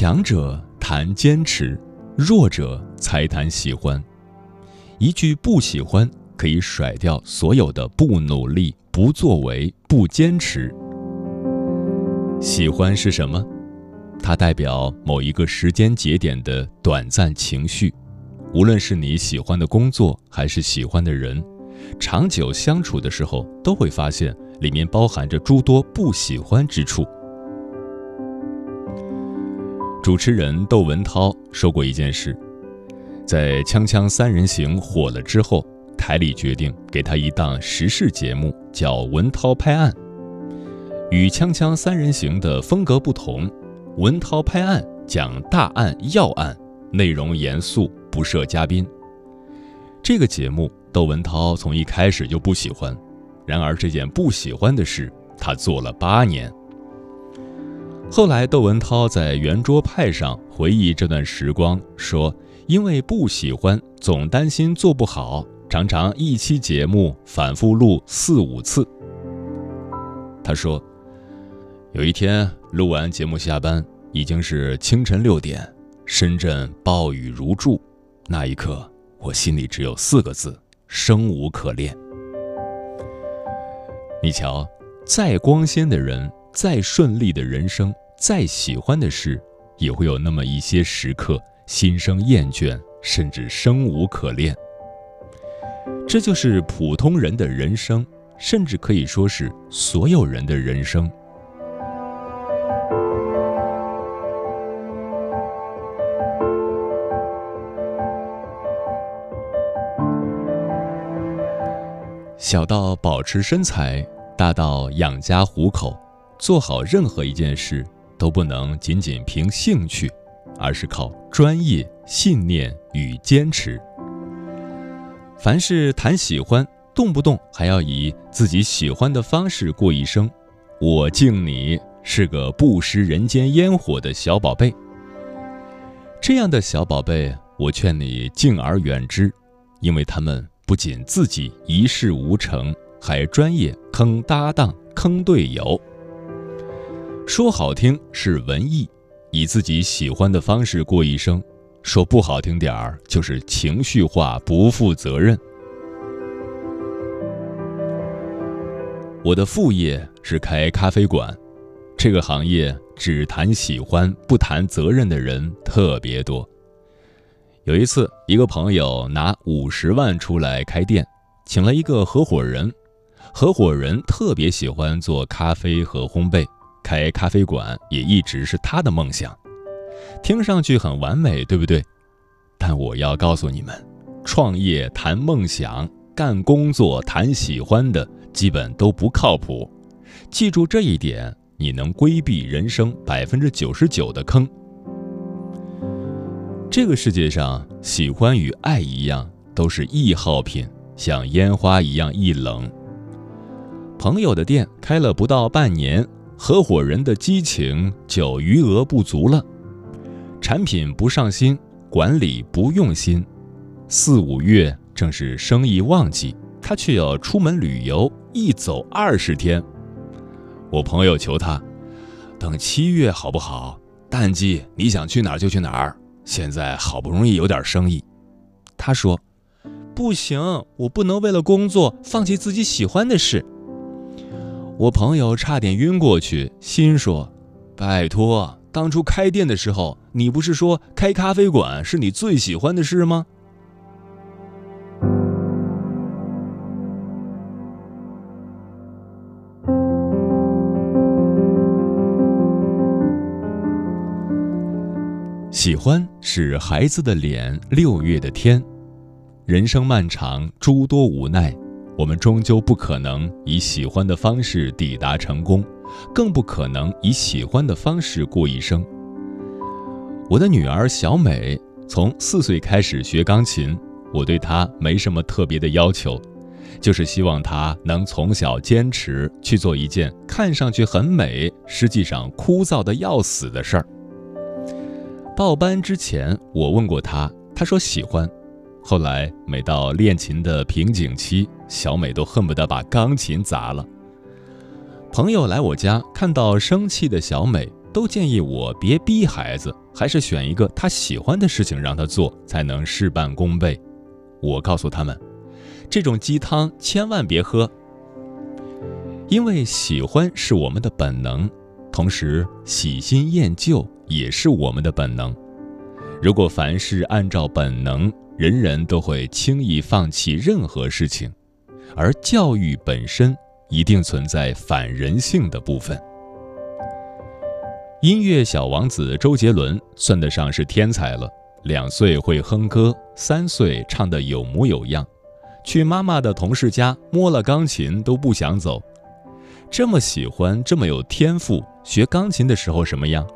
强者谈坚持，弱者才谈喜欢。一句不喜欢可以甩掉所有的不努力、不作为、不坚持。喜欢是什么？它代表某一个时间节点的短暂情绪。无论是你喜欢的工作，还是喜欢的人，长久相处的时候，都会发现里面包含着诸多不喜欢之处。主持人窦文涛说过一件事，在《锵锵三人行》火了之后，台里决定给他一档时事节目，叫《文涛拍案》。与《锵锵三人行》的风格不同，文涛拍案，讲大案要案，内容严肃，不设嘉宾。这个节目，窦文涛从一开始就不喜欢。然而，这件不喜欢的事，他做了八年。后来，窦文涛在圆桌派上回忆这段时光，说：“因为不喜欢，总担心做不好，常常一期节目反复录四五次。”他说：“有一天录完节目下班，已经是清晨六点，深圳暴雨如注，那一刻。”我心里只有四个字：生无可恋。你瞧，再光鲜的人，再顺利的人生，再喜欢的事，也会有那么一些时刻心生厌倦，甚至生无可恋。这就是普通人的人生，甚至可以说是所有人的人生。小到保持身材，大到养家糊口，做好任何一件事都不能仅仅凭兴趣，而是靠专业、信念与坚持。凡是谈喜欢，动不动还要以自己喜欢的方式过一生，我敬你是个不食人间烟火的小宝贝。这样的小宝贝，我劝你敬而远之，因为他们。不仅自己一事无成，还专业坑搭档、坑队友。说好听是文艺，以自己喜欢的方式过一生；说不好听点儿，就是情绪化、不负责任。我的副业是开咖啡馆，这个行业只谈喜欢不谈责任的人特别多。有一次，一个朋友拿五十万出来开店，请了一个合伙人。合伙人特别喜欢做咖啡和烘焙，开咖啡馆也一直是他的梦想。听上去很完美，对不对？但我要告诉你们，创业谈梦想，干工作谈喜欢的，基本都不靠谱。记住这一点，你能规避人生百分之九十九的坑。这个世界上，喜欢与爱一样，都是易耗品，像烟花一样易冷。朋友的店开了不到半年，合伙人的激情就余额不足了，产品不上心，管理不用心。四五月正是生意旺季，他却要出门旅游，一走二十天。我朋友求他，等七月好不好？淡季你想去哪儿就去哪儿。现在好不容易有点生意，他说：“不行，我不能为了工作放弃自己喜欢的事。”我朋友差点晕过去，心说：“拜托，当初开店的时候，你不是说开咖啡馆是你最喜欢的事吗？”喜欢是孩子的脸，六月的天。人生漫长，诸多无奈，我们终究不可能以喜欢的方式抵达成功，更不可能以喜欢的方式过一生。我的女儿小美从四岁开始学钢琴，我对她没什么特别的要求，就是希望她能从小坚持去做一件看上去很美，实际上枯燥的要死的事儿。报班之前，我问过她，她说喜欢。后来每到练琴的瓶颈期，小美都恨不得把钢琴砸了。朋友来我家，看到生气的小美，都建议我别逼孩子，还是选一个他喜欢的事情让他做，才能事半功倍。我告诉他们，这种鸡汤千万别喝，因为喜欢是我们的本能，同时喜新厌旧。也是我们的本能。如果凡事按照本能，人人都会轻易放弃任何事情，而教育本身一定存在反人性的部分。音乐小王子周杰伦算得上是天才了，两岁会哼歌，三岁唱得有模有样，去妈妈的同事家摸了钢琴都不想走。这么喜欢，这么有天赋，学钢琴的时候什么样？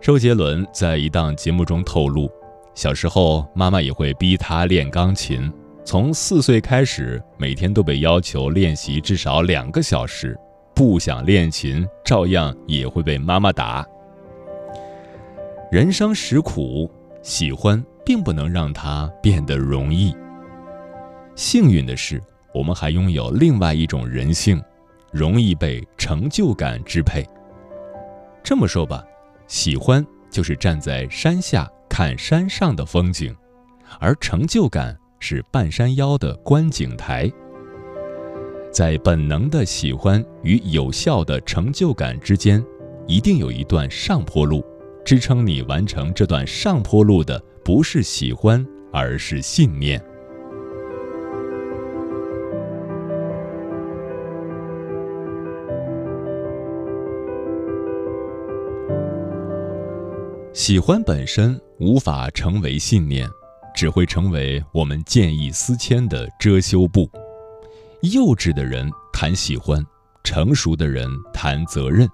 周杰伦在一档节目中透露，小时候妈妈也会逼他练钢琴，从四岁开始，每天都被要求练习至少两个小时，不想练琴照样也会被妈妈打。人生实苦，喜欢并不能让它变得容易。幸运的是，我们还拥有另外一种人性，容易被成就感支配。这么说吧，喜欢就是站在山下看山上的风景，而成就感是半山腰的观景台。在本能的喜欢与有效的成就感之间，一定有一段上坡路。支撑你完成这段上坡路的，不是喜欢，而是信念。喜欢本身无法成为信念，只会成为我们见异思迁的遮羞布。幼稚的人谈喜欢，成熟的人谈责任。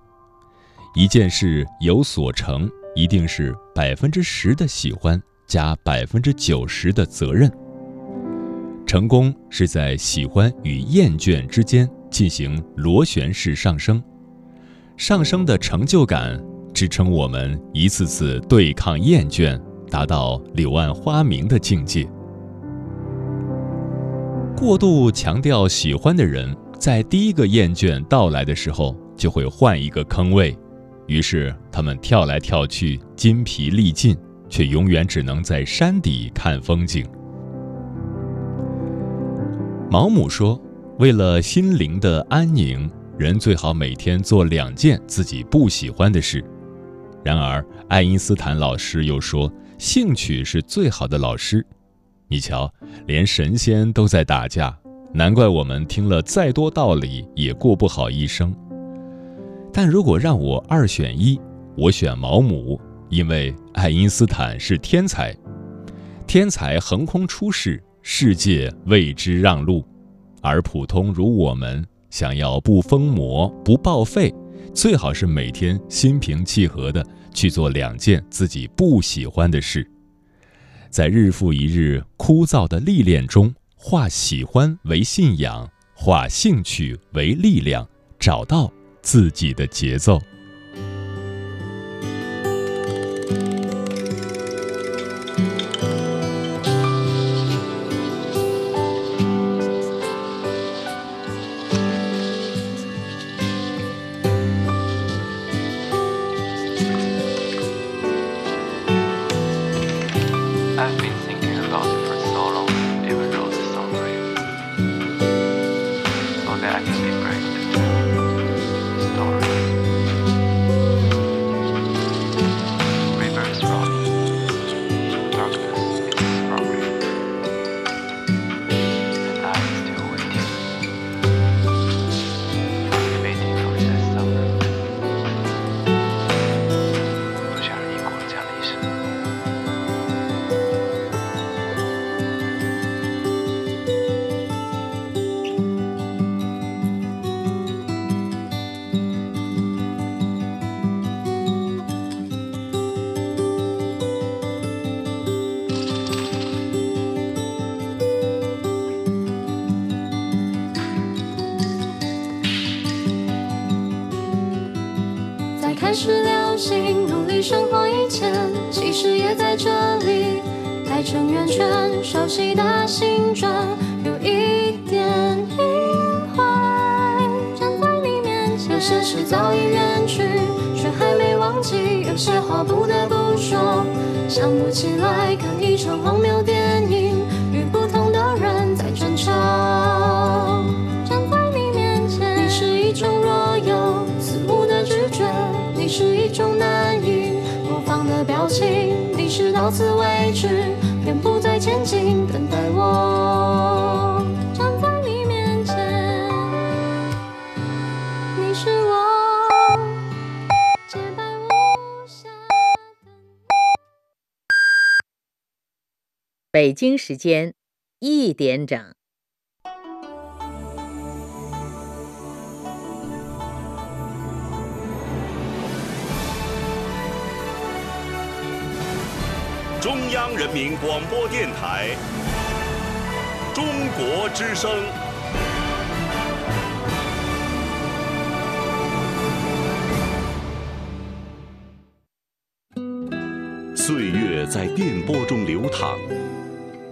一件事有所成。一定是百分之十的喜欢加百分之九十的责任。成功是在喜欢与厌倦之间进行螺旋式上升，上升的成就感支撑我们一次次对抗厌倦，达到柳暗花明的境界。过度强调喜欢的人，在第一个厌倦到来的时候，就会换一个坑位。于是他们跳来跳去，筋疲力尽，却永远只能在山底看风景。毛姆说：“为了心灵的安宁，人最好每天做两件自己不喜欢的事。”然而，爱因斯坦老师又说：“兴趣是最好的老师。”你瞧，连神仙都在打架，难怪我们听了再多道理也过不好一生。但如果让我二选一，我选毛姆，因为爱因斯坦是天才，天才横空出世，世界为之让路，而普通如我们想要不疯魔不报废，最好是每天心平气和的去做两件自己不喜欢的事，在日复一日枯燥的历练中，化喜欢为信仰，化兴趣为力量，找到。自己的节奏。北京时间一点整。中央人民广播电台中国之声。岁月在电波中流淌，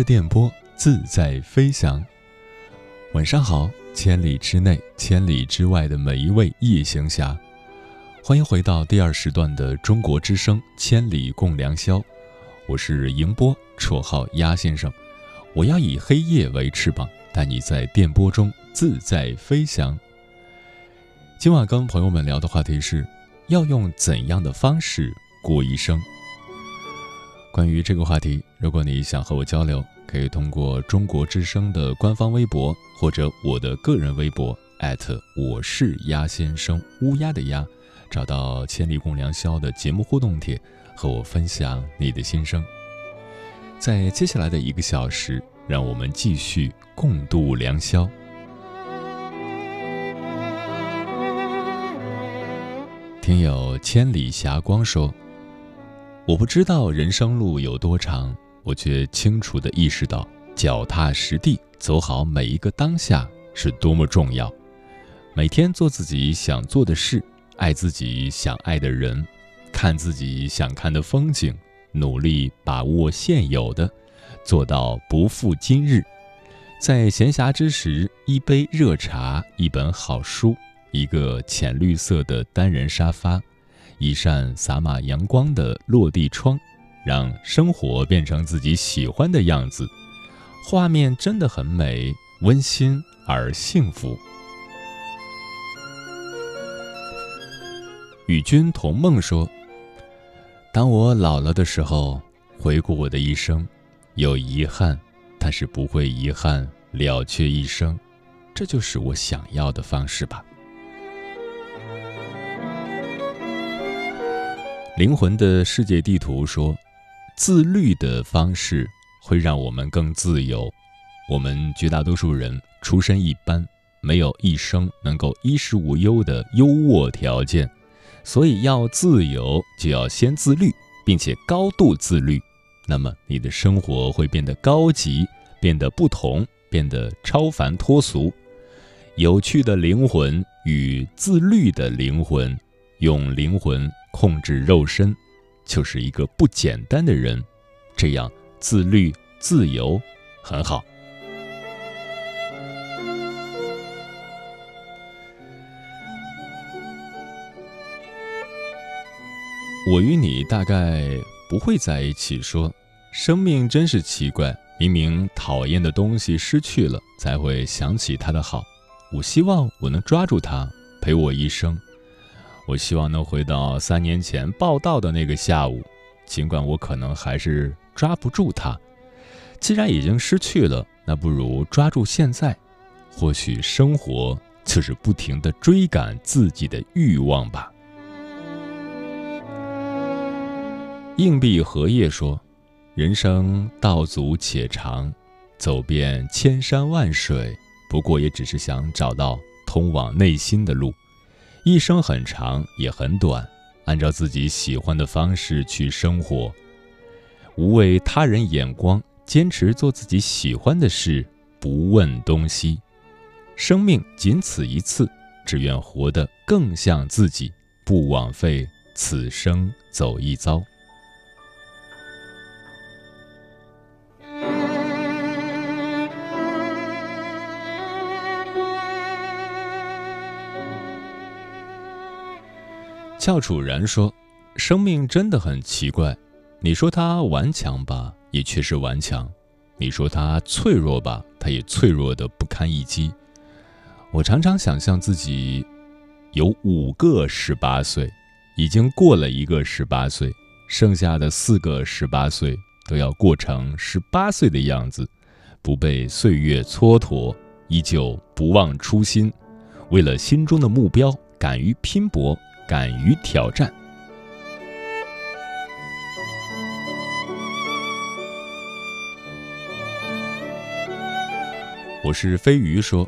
着电波，自在飞翔。晚上好，千里之内、千里之外的每一位夜行侠，欢迎回到第二时段的《中国之声·千里共良宵》。我是迎波，绰号鸭先生。我要以黑夜为翅膀，带你在电波中自在飞翔。今晚跟朋友们聊的话题是：要用怎样的方式过一生？关于这个话题，如果你想和我交流，可以通过中国之声的官方微博或者我的个人微博我是鸭先生乌鸦的鸭，找到“千里共良宵”的节目互动帖，和我分享你的心声。在接下来的一个小时，让我们继续共度良宵。听友千里霞光说。我不知道人生路有多长，我却清楚地意识到，脚踏实地走好每一个当下是多么重要。每天做自己想做的事，爱自己想爱的人，看自己想看的风景，努力把握现有的，做到不负今日。在闲暇之时，一杯热茶，一本好书，一个浅绿色的单人沙发。一扇洒满阳光的落地窗，让生活变成自己喜欢的样子，画面真的很美，温馨而幸福。与君同梦说：“当我老了的时候，回顾我的一生，有遗憾，但是不会遗憾了却一生，这就是我想要的方式吧。”灵魂的世界地图说：“自律的方式会让我们更自由。我们绝大多数人出身一般，没有一生能够衣食无忧的优渥条件，所以要自由就要先自律，并且高度自律。那么你的生活会变得高级，变得不同，变得超凡脱俗。有趣的灵魂与自律的灵魂，用灵魂。”控制肉身，就是一个不简单的人。这样自律、自由，很好。我与你大概不会在一起。说，生命真是奇怪，明明讨厌的东西失去了，才会想起它的好。我希望我能抓住它，陪我一生。我希望能回到三年前报道的那个下午，尽管我可能还是抓不住它。既然已经失去了，那不如抓住现在。或许生活就是不停的追赶自己的欲望吧。硬币荷叶说：“人生道阻且长，走遍千山万水，不过也只是想找到通往内心的路。”一生很长也很短，按照自己喜欢的方式去生活，无畏他人眼光，坚持做自己喜欢的事，不问东西。生命仅此一次，只愿活得更像自己，不枉费此生走一遭。翘楚然说：“生命真的很奇怪，你说它顽强吧，也确实顽强；你说它脆弱吧，它也脆弱的不堪一击。我常常想象自己有五个十八岁，已经过了一个十八岁，剩下的四个十八岁都要过成十八岁的样子，不被岁月蹉跎，依旧不忘初心，为了心中的目标，敢于拼搏，敢于挑战。我是飞鱼说，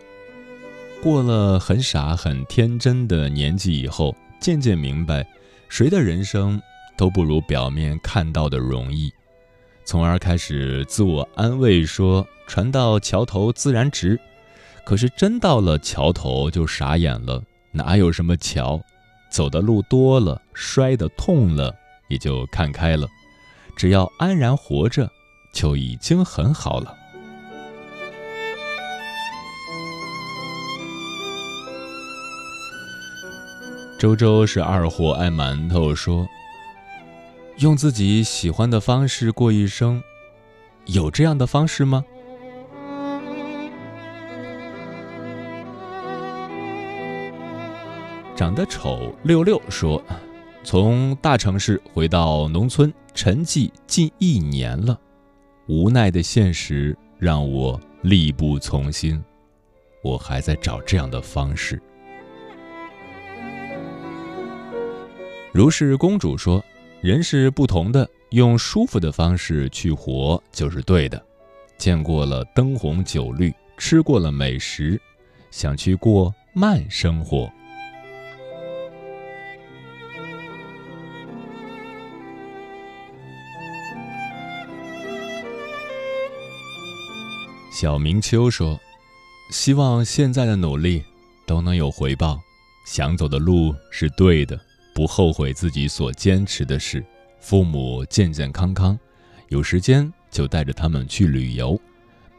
过了很傻很天真的年纪以后，渐渐明白，谁的人生都不如表面看到的容易，从而开始自我安慰说：“船到桥头自然直。”可是真到了桥头就傻眼了，哪有什么桥？走的路多了，摔的痛了，也就看开了。只要安然活着，就已经很好了。周周是二货，爱馒头。说：“用自己喜欢的方式过一生，有这样的方式吗？”长得丑六六说：“从大城市回到农村，沉寂近一年了，无奈的现实让我力不从心。我还在找这样的方式。”如是公主说：“人是不同的，用舒服的方式去活就是对的。见过了灯红酒绿，吃过了美食，想去过慢生活。”小明秋说：“希望现在的努力都能有回报，想走的路是对的。”不后悔自己所坚持的事，父母健健康康，有时间就带着他们去旅游，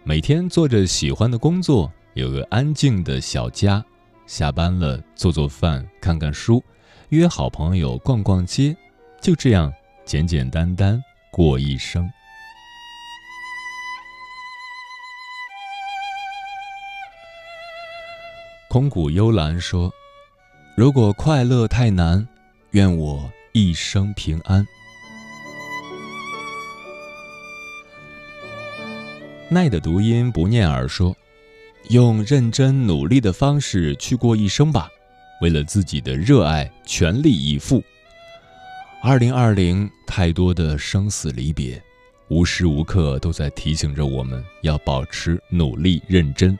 每天做着喜欢的工作，有个安静的小家，下班了做做饭，看看书，约好朋友逛逛街，就这样简简单单过一生。空谷幽兰说：“如果快乐太难。”愿我一生平安。奈的读音不念耳说：“用认真努力的方式去过一生吧，为了自己的热爱全力以赴。”二零二零太多的生死离别，无时无刻都在提醒着我们要保持努力认真。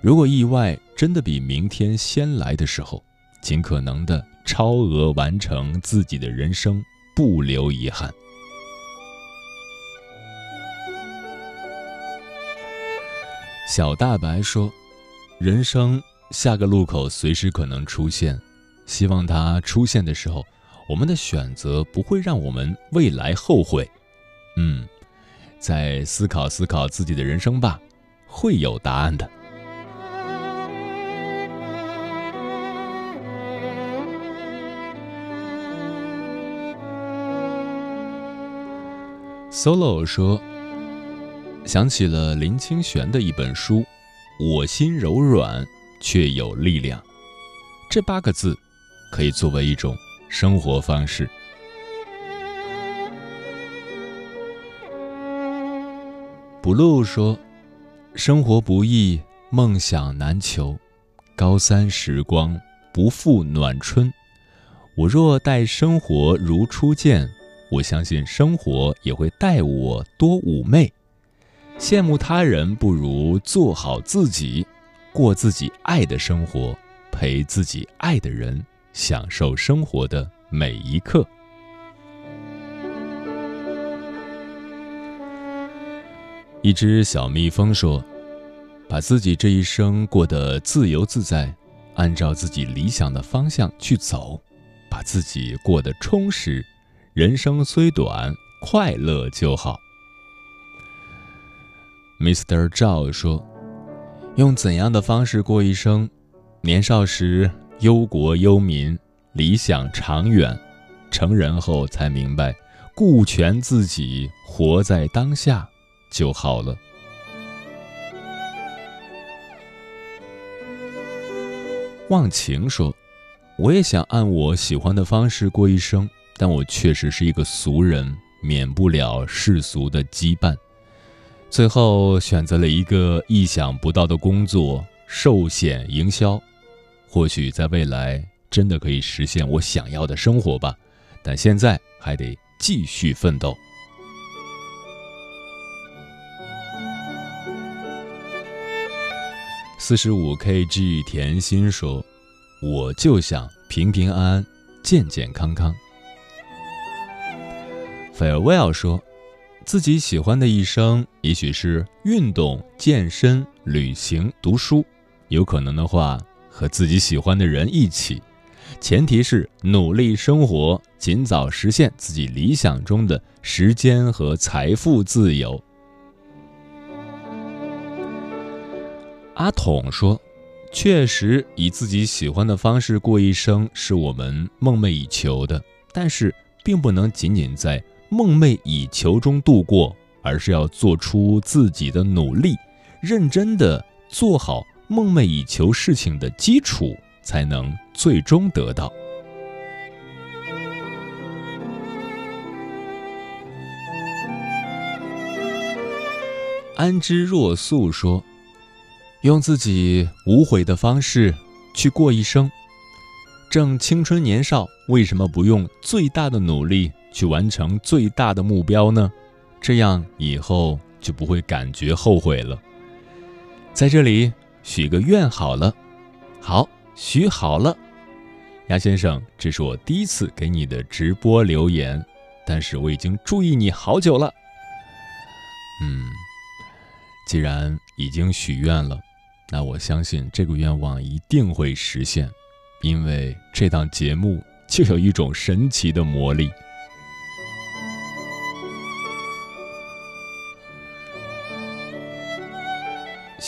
如果意外真的比明天先来的时候，尽可能的。超额完成自己的人生，不留遗憾。小大白说：“人生下个路口随时可能出现，希望它出现的时候，我们的选择不会让我们未来后悔。”嗯，再思考思考自己的人生吧，会有答案的。Solo 说：“想起了林清玄的一本书，《我心柔软却有力量》，这八个字可以作为一种生活方式。blue 说：“生活不易，梦想难求，高三时光不负暖春，我若待生活如初见。”我相信生活也会待我多妩媚，羡慕他人不如做好自己，过自己爱的生活，陪自己爱的人，享受生活的每一刻。一只小蜜蜂说：“把自己这一生过得自由自在，按照自己理想的方向去走，把自己过得充实。”人生虽短，快乐就好。Mr. 赵说：“用怎样的方式过一生？年少时忧国忧民，理想长远；成人后才明白，顾全自己，活在当下就好了。”忘情说：“我也想按我喜欢的方式过一生。”但我确实是一个俗人，免不了世俗的羁绊。最后选择了一个意想不到的工作——寿险营销。或许在未来真的可以实现我想要的生活吧，但现在还得继续奋斗。四十五 kg 甜心说：“我就想平平安安、健健康康。” Farewell 说：“自己喜欢的一生，也许是运动、健身、旅行、读书，有可能的话，和自己喜欢的人一起。前提是努力生活，尽早实现自己理想中的时间和财富自由。”阿统说：“确实，以自己喜欢的方式过一生，是我们梦寐以求的。但是，并不能仅仅在梦寐以求中度过，而是要做出自己的努力，认真的做好梦寐以求事情的基础，才能最终得到。”安之若素说。用自己无悔的方式去过一生，正青春年少，为什么不用最大的努力去完成最大的目标呢？这样以后就不会感觉后悔了。在这里许个愿好了，好许好了，鸭先生，这是我第一次给你的直播留言，但是我已经注意你好久了。嗯，既然已经许愿了。那我相信这个愿望一定会实现，因为这档节目就有一种神奇的魔力。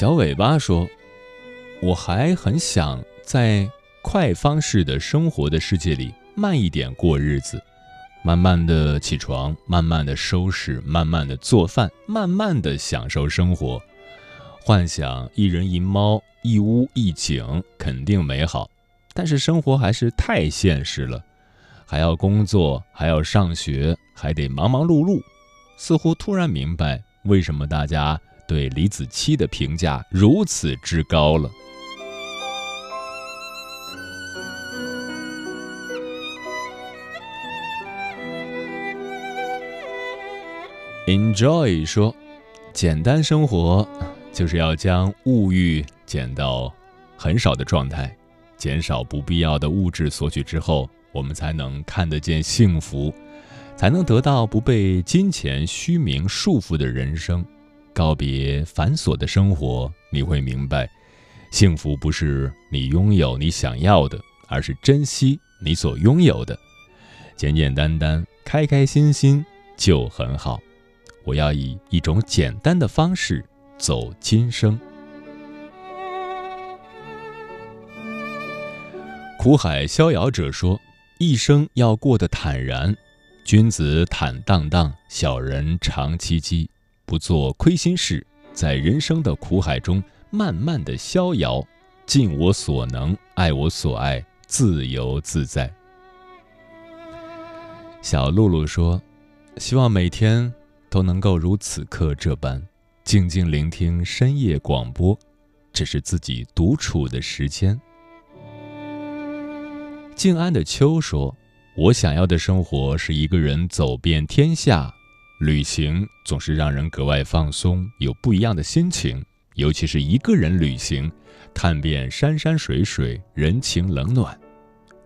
小尾巴说：“我还很想在快方式的生活的世界里慢一点过日子，慢慢的起床，慢慢的收拾，慢慢的做饭，慢慢的享受生活。”幻想一人一猫一屋一景肯定美好，但是生活还是太现实了，还要工作，还要上学，还得忙忙碌碌。似乎突然明白为什么大家对李子柒的评价如此之高了。Enjoy 说：“简单生活。”就是要将物欲减到很少的状态，减少不必要的物质索取之后，我们才能看得见幸福，才能得到不被金钱虚名束缚的人生，告别繁琐的生活。你会明白，幸福不是你拥有你想要的，而是珍惜你所拥有的，简简单单、开开心心就很好。我要以一种简单的方式。走今生，苦海逍遥者说：“一生要过得坦然，君子坦荡荡，小人长戚戚，不做亏心事，在人生的苦海中慢慢的逍遥，尽我所能，爱我所爱，自由自在。”小露露说：“希望每天都能够如此刻这般。”静静聆听深夜广播，这是自己独处的时间。静安的秋说：“我想要的生活是一个人走遍天下，旅行总是让人格外放松，有不一样的心情。尤其是一个人旅行，看遍山山水水，人情冷暖。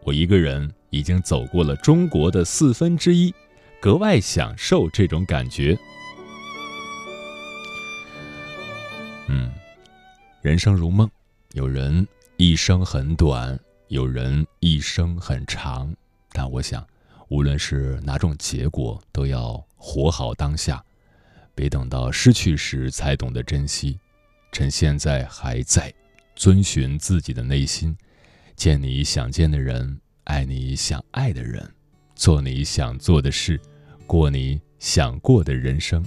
我一个人已经走过了中国的四分之一，格外享受这种感觉。”嗯，人生如梦，有人一生很短，有人一生很长。但我想，无论是哪种结果，都要活好当下，别等到失去时才懂得珍惜。趁现在还在，遵循自己的内心，见你想见的人，爱你想爱的人，做你想做的事，过你想过的人生。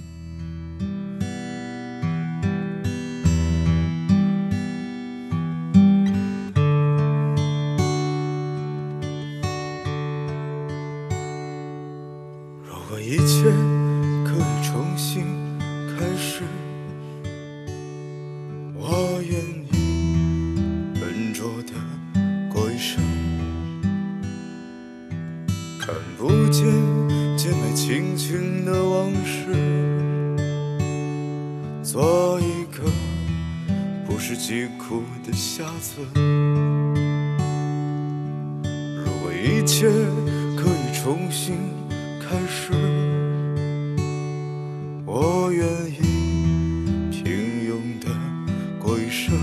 一切可以重新开始，我愿意平庸的过一生，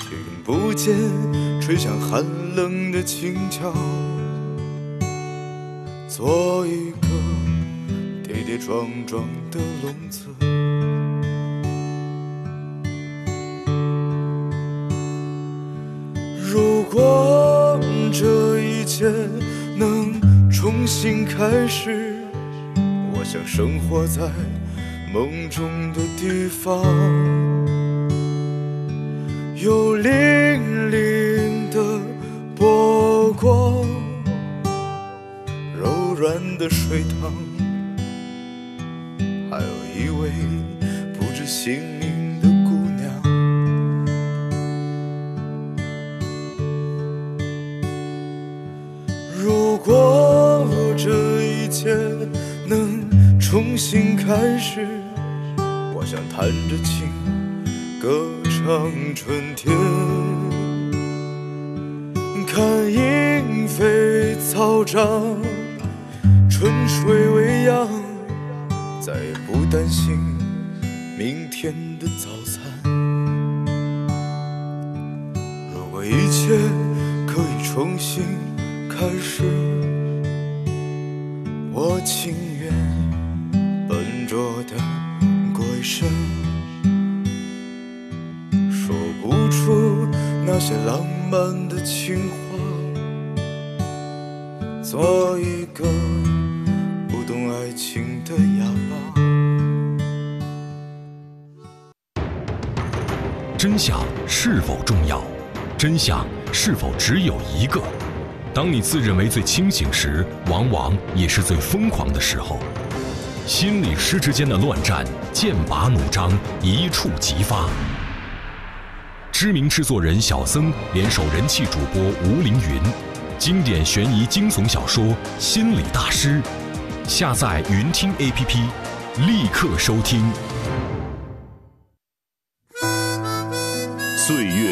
听不见吹响寒冷的琴桥。做一个跌跌撞撞的聋子。开始，我想生活在梦中的地方，是否只有一个？当你自认为最清醒时，往往也是最疯狂的时候。心理师之间的乱战，剑拔弩张，一触即发。知名制作人小僧联手人气主播吴凌云，经典悬疑惊悚小说《心理大师》。下载云听 APP，立刻收听。岁月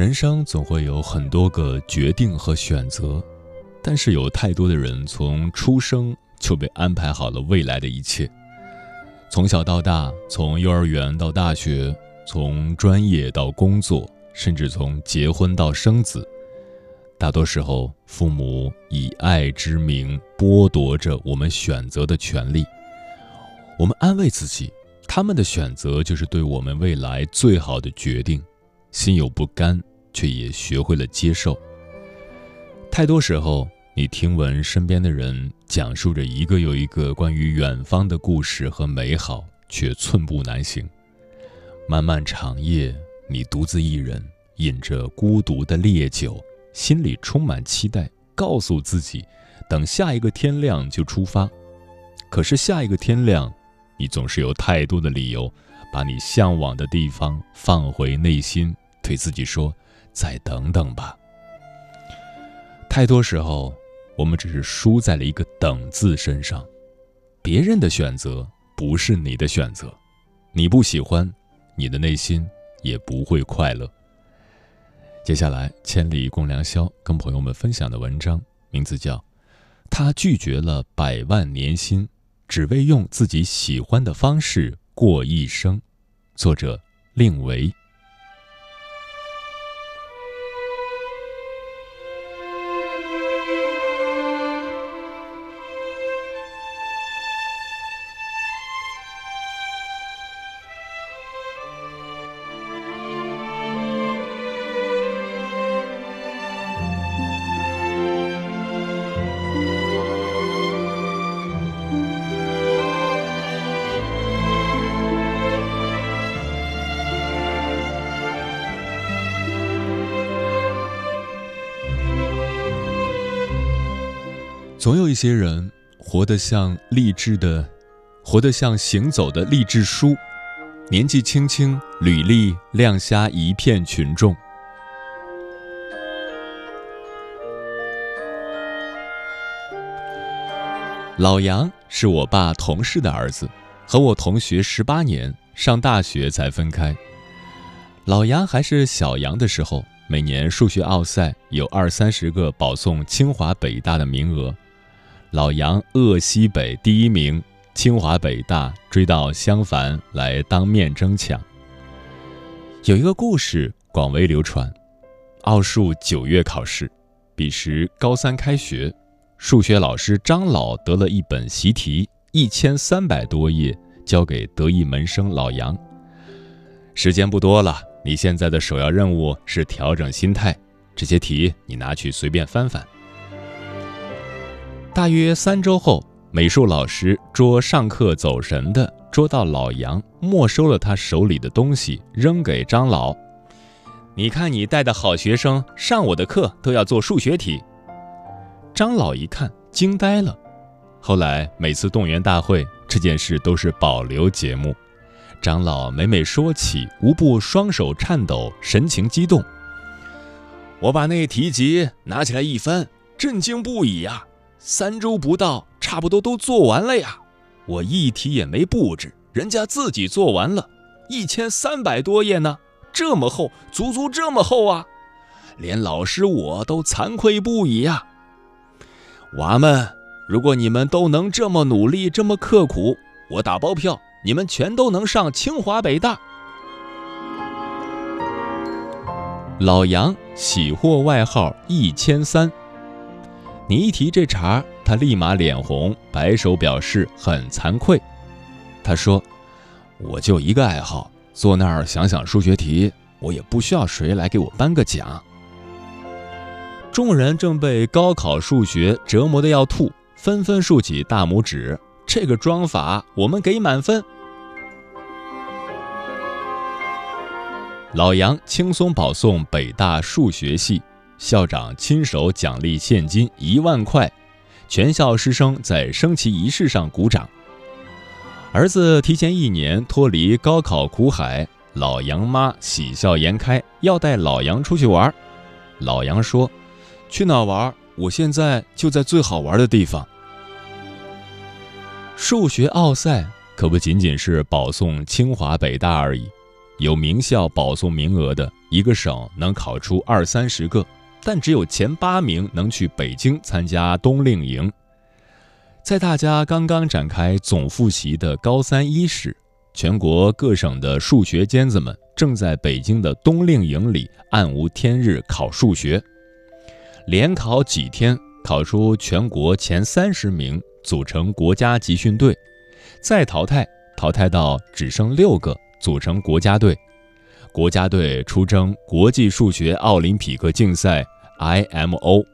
人生总会有很多个决定和选择，但是有太多的人从出生就被安排好了未来的一切。从小到大，从幼儿园到大学，从专业到工作，甚至从结婚到生子，大多时候，父母以爱之名剥夺着我们选择的权利。我们安慰自己，他们的选择就是对我们未来最好的决定，心有不甘，却也学会了接受。太多时候。你听闻身边的人讲述着一个又一个关于远方的故事和美好，却寸步难行。漫漫长夜，你独自一人饮着孤独的烈酒，心里充满期待，告诉自己，等下一个天亮就出发。可是下一个天亮，你总是有太多的理由，把你向往的地方放回内心，对自己说：“再等等吧。”太多时候。我们只是输在了一个“等”字身上，别人的选择不是你的选择，你不喜欢，你的内心也不会快乐。接下来，千里共良宵跟朋友们分享的文章名字叫《他拒绝了百万年薪，只为用自己喜欢的方式过一生》，作者令维。一些人活得像励志的，活得像行走的励志书，年纪轻轻，履历亮瞎一片群众。老杨是我爸同事的儿子，和我同学十八年，上大学才分开。老杨还是小杨的时候，每年数学奥赛有二三十个保送清华北大的名额。老杨鄂西北第一名，清华北大追到襄樊来当面争抢。有一个故事广为流传：奥数九月考试，彼时高三开学，数学老师张老得了一本习题，一千三百多页，交给得意门生老杨。时间不多了，你现在的首要任务是调整心态，这些题你拿去随便翻翻。大约三周后，美术老师捉上课走神的，捉到老杨，没收了他手里的东西，扔给张老。你看，你带的好学生上我的课都要做数学题。张老一看，惊呆了。后来每次动员大会，这件事都是保留节目。张老每每说起，无不双手颤抖，神情激动。我把那题集拿起来一翻，震惊不已呀！三周不到，差不多都做完了呀！我一题也没布置，人家自己做完了，一千三百多页呢，这么厚，足足这么厚啊！连老师我都惭愧不已呀！娃们，如果你们都能这么努力，这么刻苦，我打包票，你们全都能上清华北大。老杨喜获外号一千三。你一提这茬，他立马脸红，摆手表示很惭愧。他说：“我就一个爱好，坐那儿想想数学题，我也不需要谁来给我颁个奖。”众人正被高考数学折磨得要吐，纷纷竖起大拇指。这个装法，我们给满分。老杨轻松保送北大数学系。校长亲手奖励现金一万块，全校师生在升旗仪式上鼓掌。儿子提前一年脱离高考苦海，老杨妈喜笑颜开，要带老杨出去玩。老杨说：“去哪玩？我现在就在最好玩的地方。”数学奥赛可不仅仅是保送清华北大而已，有名校保送名额的，一个省能考出二三十个。但只有前八名能去北京参加冬令营。在大家刚刚展开总复习的高三伊始，全国各省的数学尖子们正在北京的冬令营里暗无天日考数学。连考几天，考出全国前三十名，组成国家集训队；再淘汰，淘汰到只剩六个，组成国家队。国家队出征国际数学奥林匹克竞赛 （IMO）。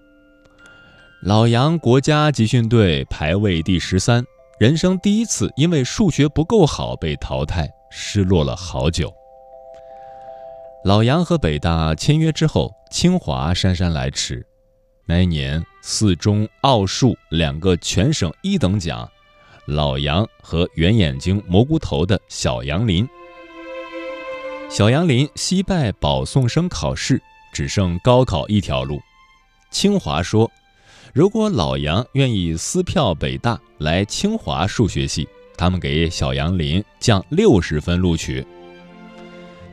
老杨国家集训队排位第十三，人生第一次因为数学不够好被淘汰，失落了好久。老杨和北大签约之后，清华姗姗来迟。那一年，四中奥数两个全省一等奖，老杨和圆眼睛、蘑菇头的小杨林。小杨林惜败保送生考试，只剩高考一条路。清华说，如果老杨愿意撕票北大来清华数学系，他们给小杨林降六十分录取。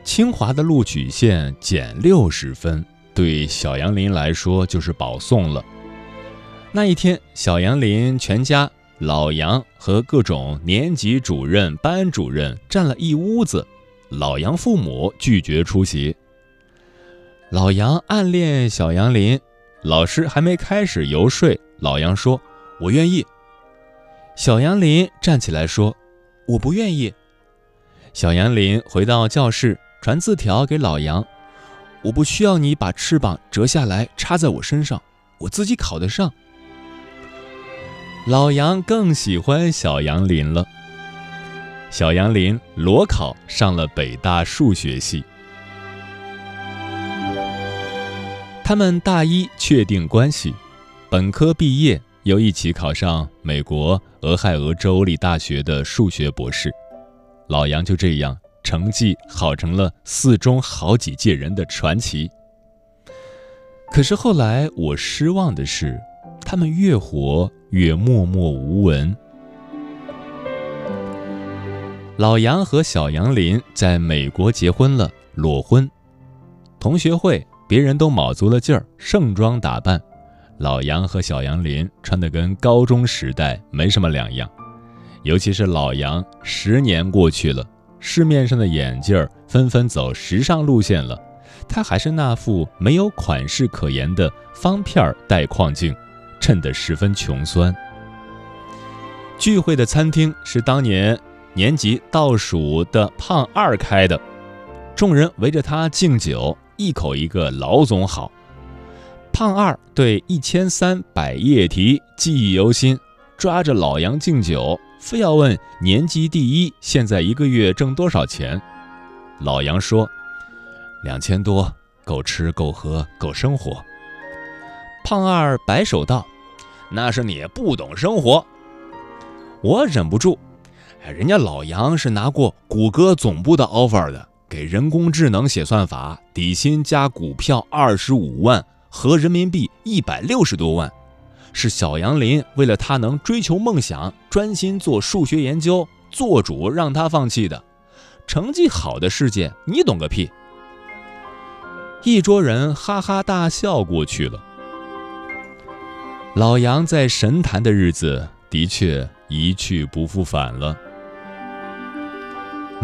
清华的录取线减六十分，对小杨林来说就是保送了。那一天，小杨林全家、老杨和各种年级主任、班主任站了一屋子。老杨父母拒绝出席。老杨暗恋小杨林，老师还没开始游说，老杨说：“我愿意。”小杨林站起来说：“我不愿意。”小杨林回到教室，传字条给老杨：“我不需要你把翅膀折下来插在我身上，我自己考得上。”老杨更喜欢小杨林了。小杨林裸考上了北大数学系。他们大一确定关系，本科毕业，又一起考上美国俄亥俄州立大学的数学博士。老杨就这样成绩好成了四中好几届人的传奇。可是后来我失望的是，他们越活越默默无闻。老杨和小杨林在美国结婚了，裸婚。同学会，别人都卯足了劲儿，盛装打扮，老杨和小杨林穿得跟高中时代没什么两样。尤其是老杨，十年过去了，市面上的眼镜儿纷纷走时尚路线了，他还是那副没有款式可言的方片儿带框镜，衬得十分穷酸。聚会的餐厅是当年。年级倒数的胖二开的，众人围着他敬酒，一口一个老总好。胖二对一千三百页题记忆犹新，抓着老杨敬酒，非要问年级第一现在一个月挣多少钱。老杨说：“两千多，够吃够喝够生活。”胖二摆手道：“那是你不懂生活。”我忍不住。人家老杨是拿过谷歌总部的 offer 的，给人工智能写算法，底薪加股票二十五万，合人民币一百六十多万。是小杨林为了他能追求梦想，专心做数学研究，做主让他放弃的。成绩好的世界，你懂个屁！一桌人哈哈大笑过去了。老杨在神坛的日子的确一去不复返了。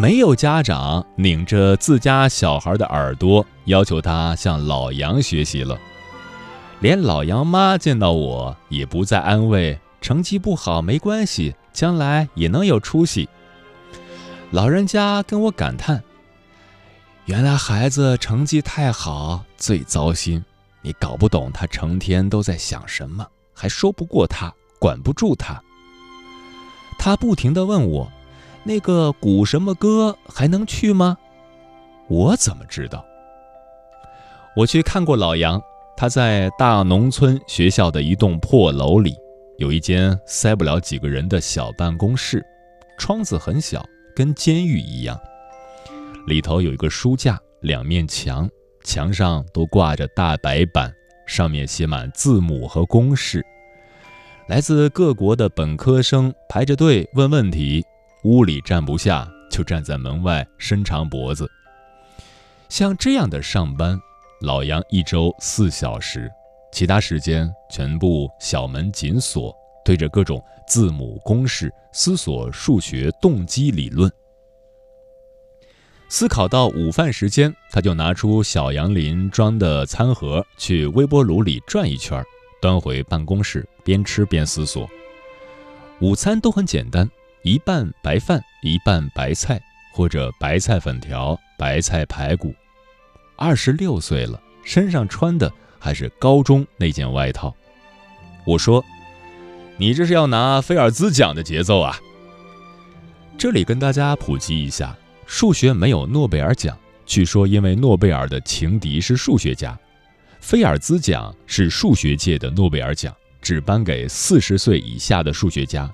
没有家长拧着自家小孩的耳朵，要求他向老杨学习了。连老杨妈见到我，也不再安慰成绩不好没关系，将来也能有出息。老人家跟我感叹：“原来孩子成绩太好最糟心，你搞不懂他成天都在想什么，还说不过他，管不住他。”他不停地问我。那个古什么歌还能去吗？我怎么知道？我去看过老杨，他在大农村学校的一栋破楼里，有一间塞不了几个人的小办公室，窗子很小，跟监狱一样。里头有一个书架，两面墙，墙上都挂着大白板，上面写满字母和公式。来自各国的本科生排着队问问题。屋里站不下，就站在门外伸长脖子。像这样的上班，老杨一周四小时，其他时间全部小门紧锁，对着各种字母公式思索数学动机理论。思考到午饭时间，他就拿出小杨林装的餐盒，去微波炉里转一圈，端回办公室，边吃边思索。午餐都很简单。一半白饭，一半白菜，或者白菜粉条、白菜排骨。二十六岁了，身上穿的还是高中那件外套。我说：“你这是要拿菲尔兹奖的节奏啊！”这里跟大家普及一下，数学没有诺贝尔奖，据说因为诺贝尔的情敌是数学家。菲尔兹奖是数学界的诺贝尔奖，只颁给四十岁以下的数学家。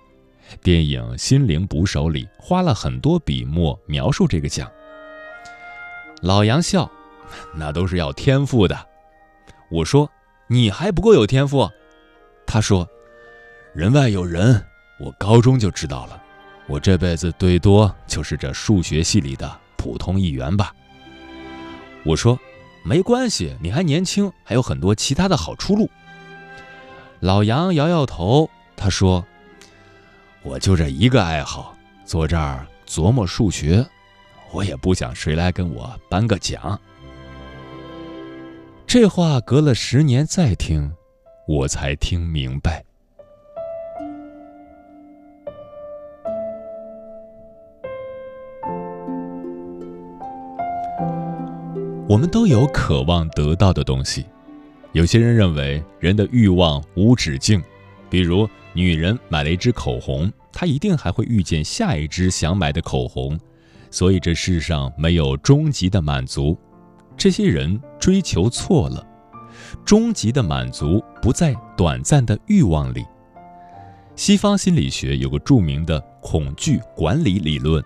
电影《心灵捕手》里花了很多笔墨描述这个奖。老杨笑，那都是要天赋的。我说你还不够有天赋。他说，人外有人，我高中就知道了。我这辈子最多就是这数学系里的普通一员吧。我说没关系，你还年轻，还有很多其他的好出路。老杨摇摇头，他说。我就这一个爱好，坐这儿琢磨数学，我也不想谁来跟我颁个奖。这话隔了十年再听，我才听明白。我们都有渴望得到的东西，有些人认为人的欲望无止境，比如。女人买了一支口红，他一定还会遇见下一支想买的口红，所以这世上没有终极的满足。这些人追求错了，终极的满足不在短暂的欲望里，西方心理学有个著名的恐惧管理理论，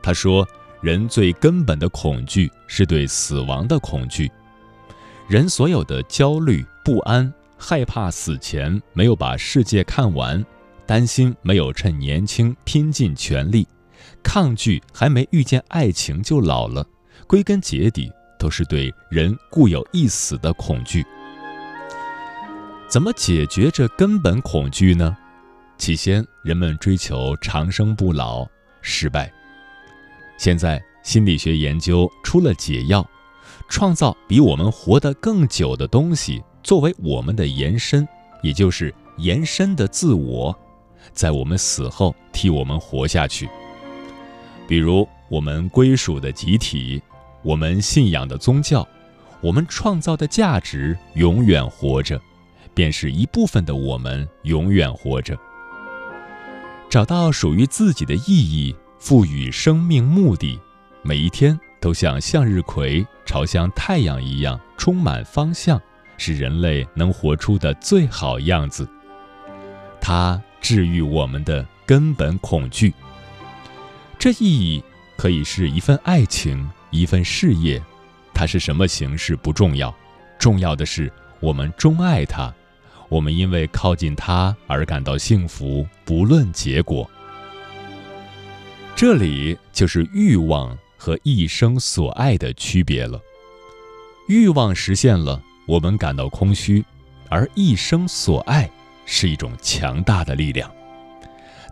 他说，人最根本的恐惧是对死亡的恐惧。人所有的焦虑、不安、害怕死前没有把世界看完，担心没有趁年轻拼尽全力，抗拒还没遇见爱情就老了，归根结底都是对人固有一死的恐惧。怎么解决这根本恐惧呢？起先，人们追求长生不老，失败。现在，心理学研究出了解药，创造比我们活得更久的东西，作为我们的延伸，也就是延伸的自我，在我们死后替我们活下去。比如，我们归属的集体，我们信仰的宗教，我们创造的价值，永远活着。便是一部分的我们永远活着，找到属于自己的意义，赋予生命目的，每一天都像向日葵朝向太阳一样充满方向，是人类能活出的最好样子。它治愈我们的根本恐惧。这意义可以是一份爱情，一份事业，它是什么形式不重要，重要的是我们钟爱它。我们因为靠近它而感到幸福，不论结果。这里就是欲望和一生所爱的区别了。欲望实现了，我们感到空虚；而一生所爱是一种强大的力量，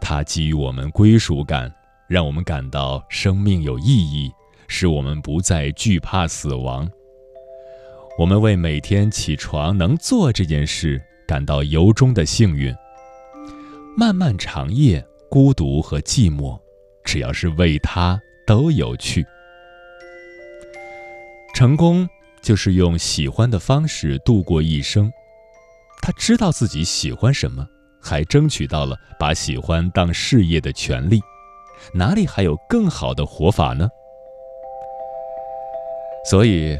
它给予我们归属感，让我们感到生命有意义，使我们不再惧怕死亡。我们为每天起床能做这件事。感到由衷的幸运。漫漫长夜，孤独和寂寞，只要是为他，都有趣。成功就是用喜欢的方式度过一生。他知道自己喜欢什么，还争取到了把喜欢当事业的权利。哪里还有更好的活法呢？所以，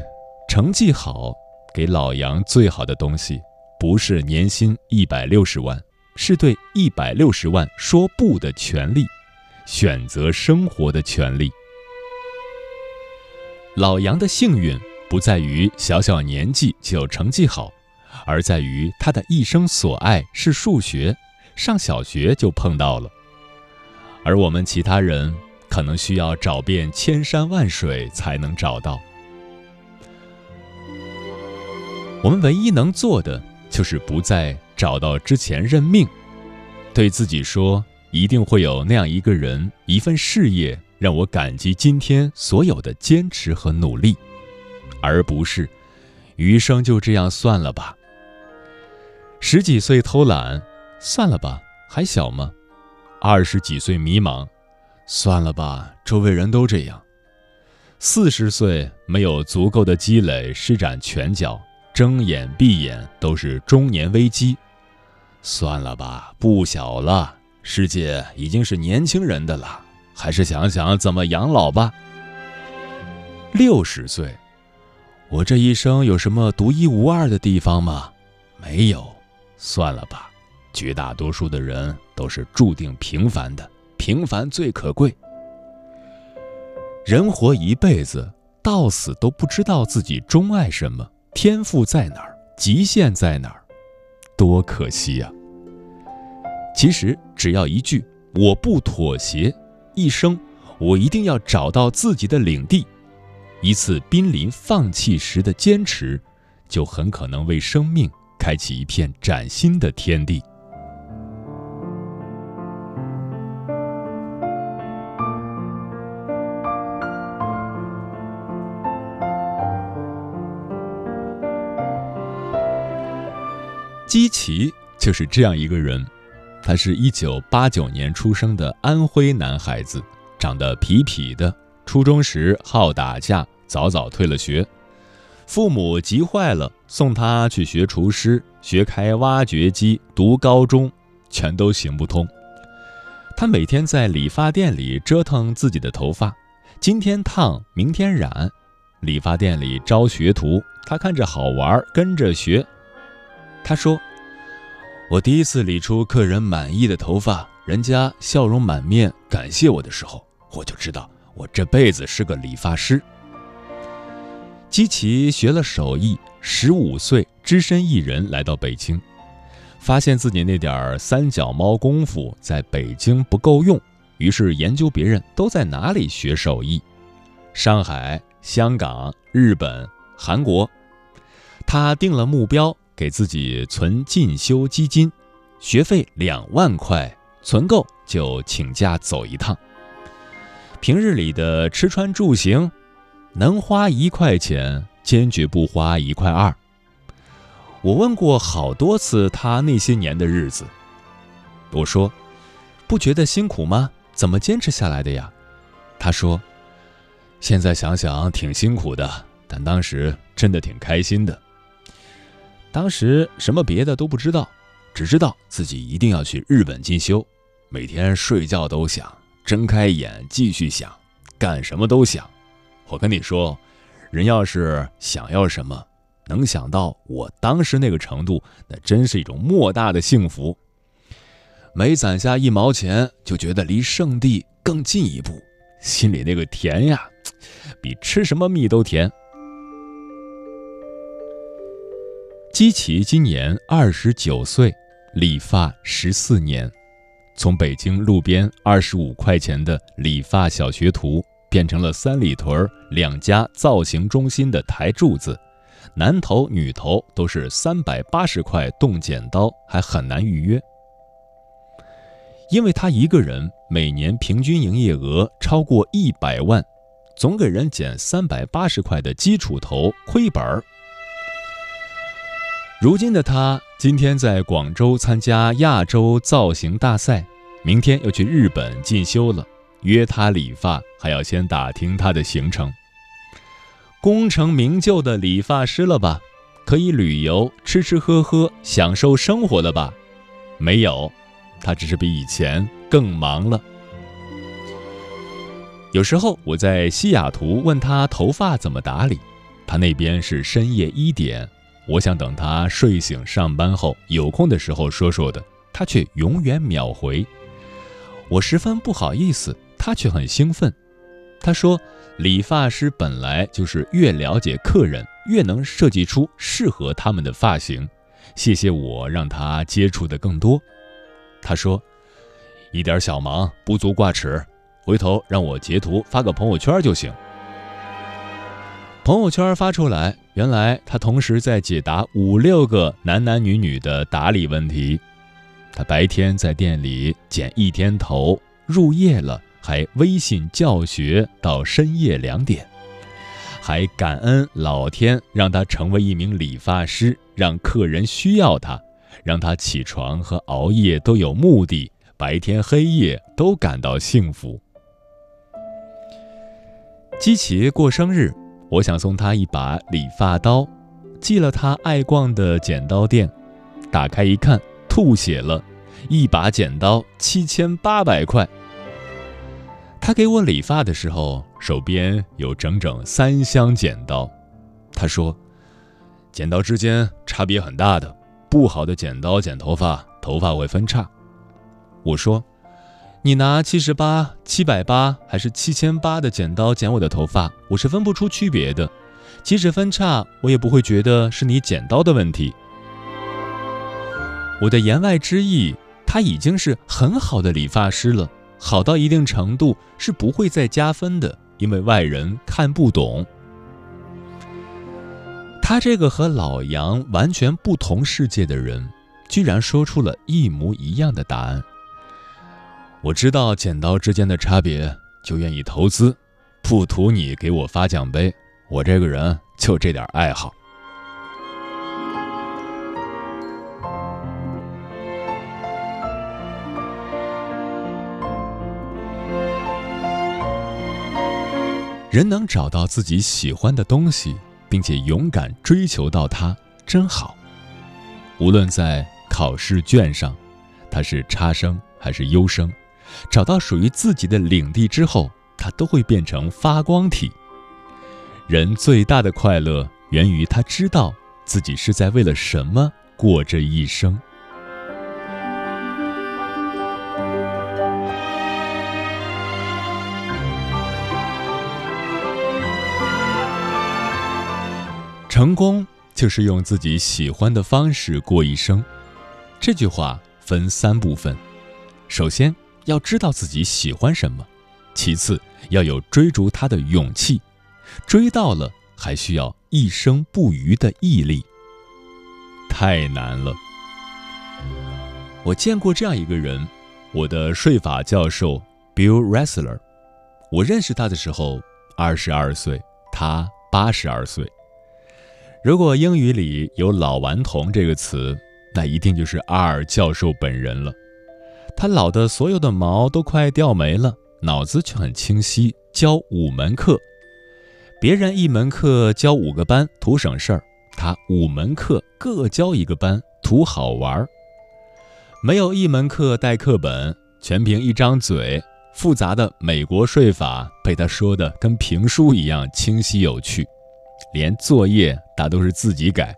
成绩好，给老杨最好的东西。不是年薪一百六十万，是对一百六十万说不的权利，选择生活的权利。老杨的幸运不在于小小年纪就成绩好，而在于他的一生所爱是数学，上小学就碰到了。而我们其他人可能需要找遍千山万水才能找到。我们唯一能做的。就是不在找到之前认命，对自己说，一定会有那样一个人、一份事业，让我感激今天所有的坚持和努力，而不是余生就这样算了吧。十几岁偷懒，算了吧，还小吗？二十几岁迷茫，算了吧，周围人都这样。四十岁没有足够的积累，施展拳脚。睁眼闭眼都是中年危机，算了吧，不小了，世界已经是年轻人的了，还是想想怎么养老吧。六十岁，我这一生有什么独一无二的地方吗？没有，算了吧，绝大多数的人都是注定平凡的，平凡最可贵。人活一辈子，到死都不知道自己钟爱什么。天赋在哪儿？极限在哪儿？多可惜呀！其实只要一句“我不妥协”，一生我一定要找到自己的领地。一次濒临放弃时的坚持，就很可能为生命开启一片崭新的天地。基奇就是这样一个人，他是一九八九年出生的安徽男孩子，长得痞痞的。初中时好打架，早早退了学。父母急坏了，送他去学厨师、学开挖掘机、读高中，全都行不通。他每天在理发店里折腾自己的头发，今天烫，明天染。理发店里招学徒，他看着好玩，跟着学。他说：“我第一次理出客人满意的头发，人家笑容满面感谢我的时候，我就知道我这辈子是个理发师。基奇学了手艺，十五岁只身一人来到北京，发现自己那点儿三脚猫功夫在北京不够用，于是研究别人都在哪里学手艺，上海、香港、日本、韩国。他定了目标。给自己存进修基金，学费两万块，存够就请假走一趟。平日里的吃穿住行，能花一块钱，坚决不花一块二。我问过好多次他那些年的日子，我说：“不觉得辛苦吗？怎么坚持下来的呀？”他说：“现在想想挺辛苦的，但当时真的挺开心的。”当时什么别的都不知道，只知道自己一定要去日本进修，每天睡觉都想，睁开眼继续想，干什么都想。我跟你说，人要是想要什么，能想到我当时那个程度，那真是一种莫大的幸福。每攒下一毛钱，就觉得离圣地更进一步，心里那个甜呀，比吃什么蜜都甜。基奇今年二十九岁，理发十四年，从北京路边二十五块钱的理发小学徒，变成了三里屯两家造型中心的台柱子，男头女头都是三百八十块动剪刀，还很难预约。因为他一个人每年平均营业额超过一百万，总给人剪三百八十块的基础头亏本儿。如今的他，今天在广州参加亚洲造型大赛，明天要去日本进修了。约他理发，还要先打听他的行程。功成名就的理发师了吧？可以旅游、吃吃喝喝、享受生活了吧？没有，他只是比以前更忙了。有时候我在西雅图问他头发怎么打理，他那边是深夜一点。我想等他睡醒、上班后有空的时候说说的，他却永远秒回。我十分不好意思，他却很兴奋。他说：“理发师本来就是越了解客人，越能设计出适合他们的发型。谢谢我让他接触的更多。”他说：“一点小忙不足挂齿，回头让我截图发个朋友圈就行。”朋友圈发出来，原来他同时在解答五六个男男女女的打理问题。他白天在店里剪一天头，入夜了还微信教学到深夜两点，还感恩老天让他成为一名理发师，让客人需要他，让他起床和熬夜都有目的，白天黑夜都感到幸福。基奇过生日。我想送他一把理发刀，寄了他爱逛的剪刀店，打开一看，吐血了，一把剪刀七千八百块。他给我理发的时候，手边有整整三箱剪刀。他说，剪刀之间差别很大的，不好的剪刀剪头发，头发会分叉。我说。你拿七十八、七百八还是七千八的剪刀剪我的头发，我是分不出区别的。即使分叉，我也不会觉得是你剪刀的问题。我的言外之意，他已经是很好的理发师了，好到一定程度是不会再加分的，因为外人看不懂。他这个和老杨完全不同世界的人，居然说出了一模一样的答案。我知道剪刀之间的差别，就愿意投资，不图你给我发奖杯。我这个人就这点爱好。人能找到自己喜欢的东西，并且勇敢追求到它，真好。无论在考试卷上，它是差生还是优生。找到属于自己的领地之后，他都会变成发光体。人最大的快乐源于他知道自己是在为了什么过这一生。成功就是用自己喜欢的方式过一生。这句话分三部分：首先要知道自己喜欢什么，其次要有追逐它的勇气，追到了还需要一生不渝的毅力。太难了。我见过这样一个人，我的税法教授 Bill Ressler。我认识他的时候，二十二岁，他八十二岁。如果英语里有“老顽童”这个词，那一定就是阿尔教授本人了。他老的所有的毛都快掉没了，脑子却很清晰。教五门课，别人一门课教五个班，图省事儿。他五门课各教一个班，图好玩儿。没有一门课带课本，全凭一张嘴。复杂的美国税法被他说的跟评书一样清晰有趣，连作业他都是自己改。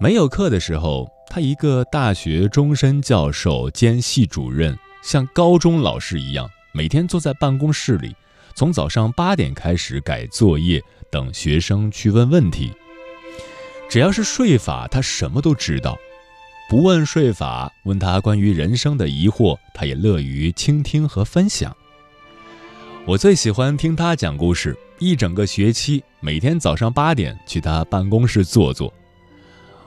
没有课的时候，他一个大学终身教授兼系主任，像高中老师一样，每天坐在办公室里，从早上八点开始改作业，等学生去问问题。只要是税法，他什么都知道；不问税法，问他关于人生的疑惑，他也乐于倾听和分享。我最喜欢听他讲故事，一整个学期，每天早上八点去他办公室坐坐。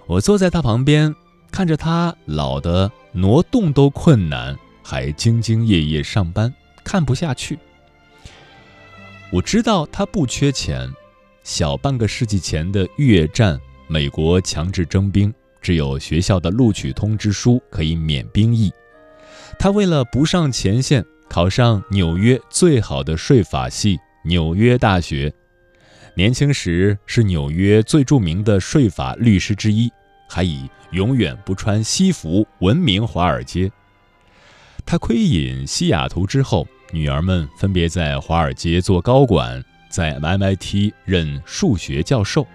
我坐在他旁边，看着他老的挪动都困难，还兢兢业业上班，看不下去。我知道他不缺钱，小半个世纪前的越战。美国强制征兵，只有学校的录取通知书可以免兵役。他为了不上前线，考上纽约最好的税法系——纽约大学。年轻时是纽约最著名的税法律师之一，还以永远不穿西服闻名华尔街。他窥隐西雅图之后，女儿们分别在华尔街做高管，在 MIT 任数学教授。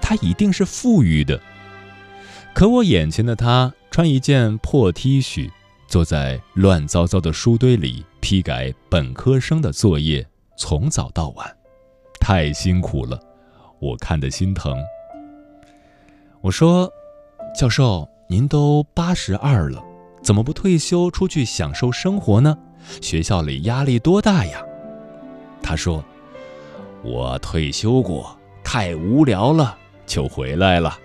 他一定是富裕的，可我眼前的他穿一件破 T 恤，坐在乱糟糟的书堆里批改本科生的作业，从早到晚，太辛苦了，我看得心疼。我说：“教授，您都八十二了，怎么不退休出去享受生活呢？学校里压力多大呀？”他说：“我退休过，太无聊了。”就回来了。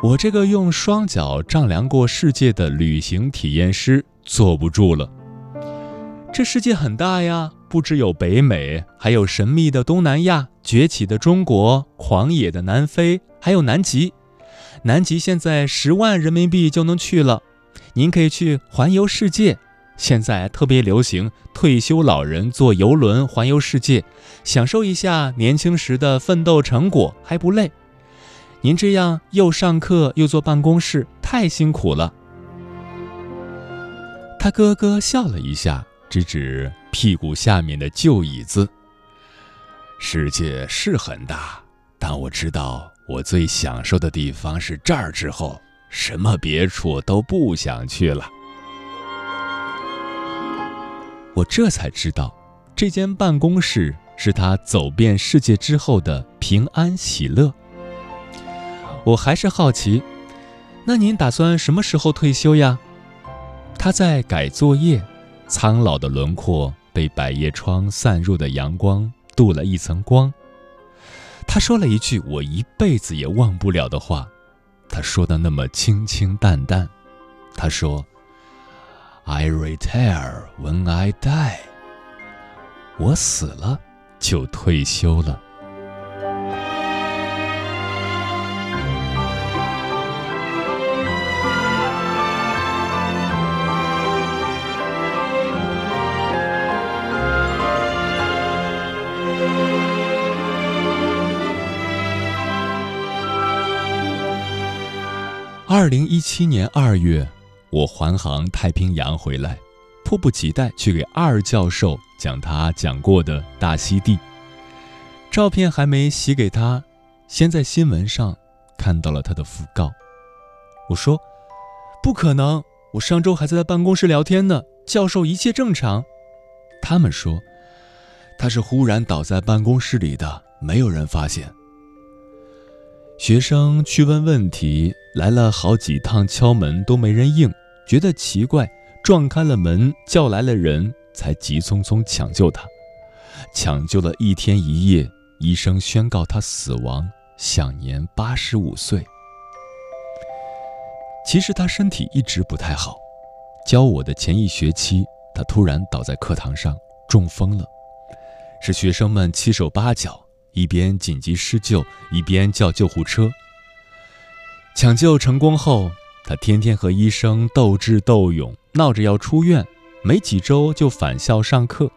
我这个用双脚丈量过世界的旅行体验师坐不住了。这世界很大呀，不只有北美，还有神秘的东南亚、崛起的中国、狂野的南非，还有南极。南极现在十万人民币就能去了，您可以去环游世界。现在特别流行退休老人坐游轮环游世界，享受一下年轻时的奋斗成果，还不累。您这样又上课又坐办公室，太辛苦了。他咯咯笑了一下，指指屁股下面的旧椅子。世界是很大，但我知道我最享受的地方是这儿，之后什么别处都不想去了。我这才知道，这间办公室是他走遍世界之后的平安喜乐。我还是好奇，那您打算什么时候退休呀？他在改作业，苍老的轮廓被百叶窗散入的阳光镀了一层光。他说了一句我一辈子也忘不了的话，他说的那么清清淡淡，他说。I retire when I die。我死了就退休了。二零一七年二月。我环航太平洋回来，迫不及待去给二教授讲他讲过的大溪地。照片还没洗给他，先在新闻上看到了他的讣告。我说：“不可能，我上周还在办公室聊天呢，教授一切正常。”他们说：“他是忽然倒在办公室里的，没有人发现。学生去问问题，来了好几趟敲门都没人应，觉得奇怪，撞开了门，叫来了人，才急匆匆抢救他。抢救了一天一夜，医生宣告他死亡，享年八十五岁。其实他身体一直不太好，教我的前一学期，他突然倒在课堂上，中风了，是学生们七手八脚。一边紧急施救，一边叫救护车。抢救成功后，他天天和医生斗智斗勇，闹着要出院，没几周就返校上课。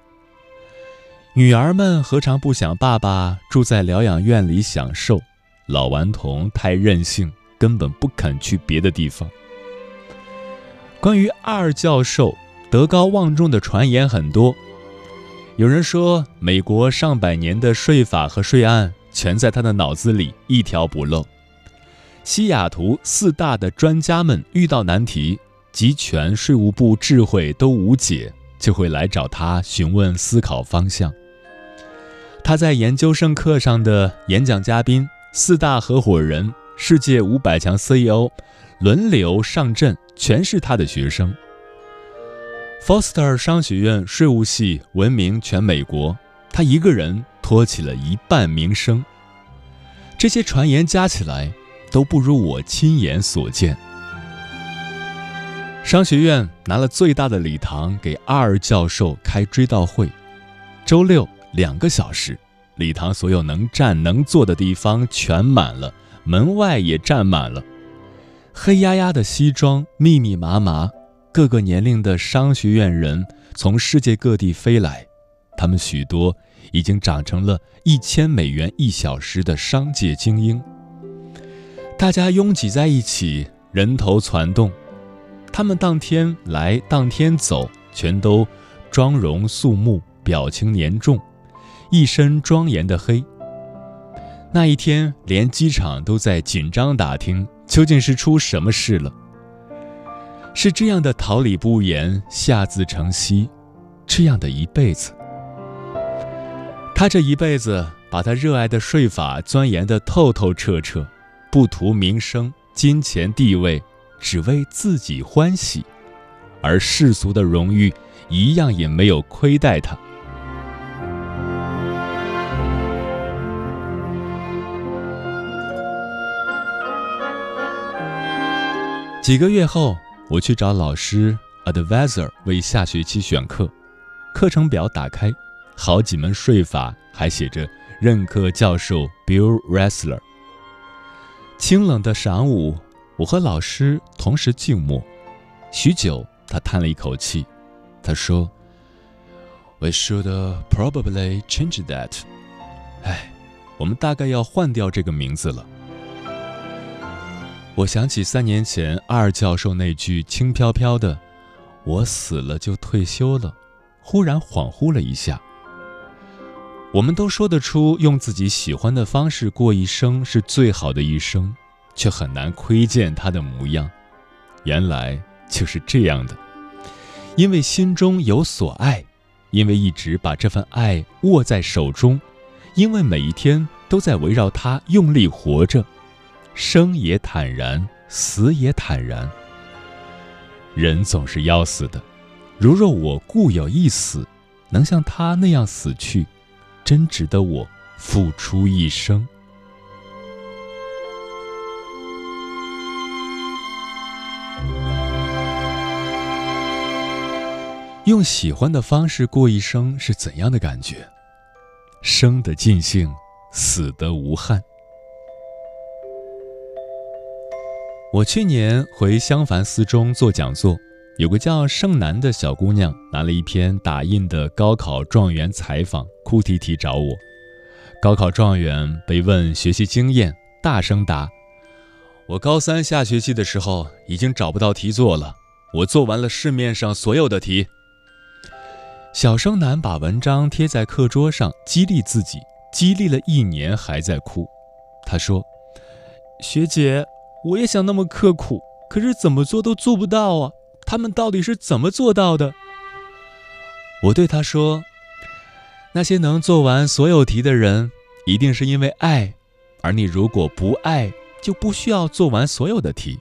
女儿们何尝不想爸爸住在疗养院里享受？老顽童太任性，根本不肯去别的地方。关于二教授德高望重的传言很多。有人说，美国上百年的税法和税案全在他的脑子里一条不漏。西雅图四大的专家们遇到难题，集全税务部智慧都无解，就会来找他询问思考方向。他在研究生课上的演讲嘉宾，四大合伙人、世界五百强 CEO 轮流上阵，全是他的学生。Foster 商学院税务系闻名全美国，他一个人托起了一半名声。这些传言加起来，都不如我亲眼所见。商学院拿了最大的礼堂给阿尔教授开追悼会，周六两个小时，礼堂所有能站能坐的地方全满了，门外也站满了，黑压压的西装，密密麻麻。各个年龄的商学院人从世界各地飞来，他们许多已经长成了一千美元一小时的商界精英。大家拥挤在一起，人头攒动。他们当天来，当天走，全都妆容肃穆，表情凝重，一身庄严的黑。那一天，连机场都在紧张打听，究竟是出什么事了。是这样的，桃李不言，下自成蹊。这样的一辈子，他这一辈子把他热爱的税法钻研得透透彻彻，不图名声、金钱、地位，只为自己欢喜，而世俗的荣誉一样也没有亏待他。几个月后。我去找老师 advisor 为下学期选课，课程表打开，好几门税法，还写着任课教授 Bill Ressler。清冷的晌午，我和老师同时静默，许久，他叹了一口气，他说：“We should probably change that。”哎，我们大概要换掉这个名字了。我想起三年前二教授那句轻飘飘的“我死了就退休了”，忽然恍惚了一下。我们都说得出用自己喜欢的方式过一生是最好的一生，却很难窥见他的模样。原来就是这样的，因为心中有所爱，因为一直把这份爱握在手中，因为每一天都在围绕他用力活着。生也坦然，死也坦然。人总是要死的，如若我固有一死，能像他那样死去，真值得我付出一生。用喜欢的方式过一生是怎样的感觉？生的尽兴，死的无憾。我去年回襄樊寺中做讲座，有个叫盛楠的小姑娘拿了一篇打印的高考状元采访，哭啼啼找我。高考状元被问学习经验，大声答：“我高三下学期的时候已经找不到题做了，我做完了市面上所有的题。”小生男把文章贴在课桌上，激励自己，激励了一年还在哭。他说：“学姐。”我也想那么刻苦，可是怎么做都做不到啊！他们到底是怎么做到的？我对他说：“那些能做完所有题的人，一定是因为爱，而你如果不爱，就不需要做完所有的题。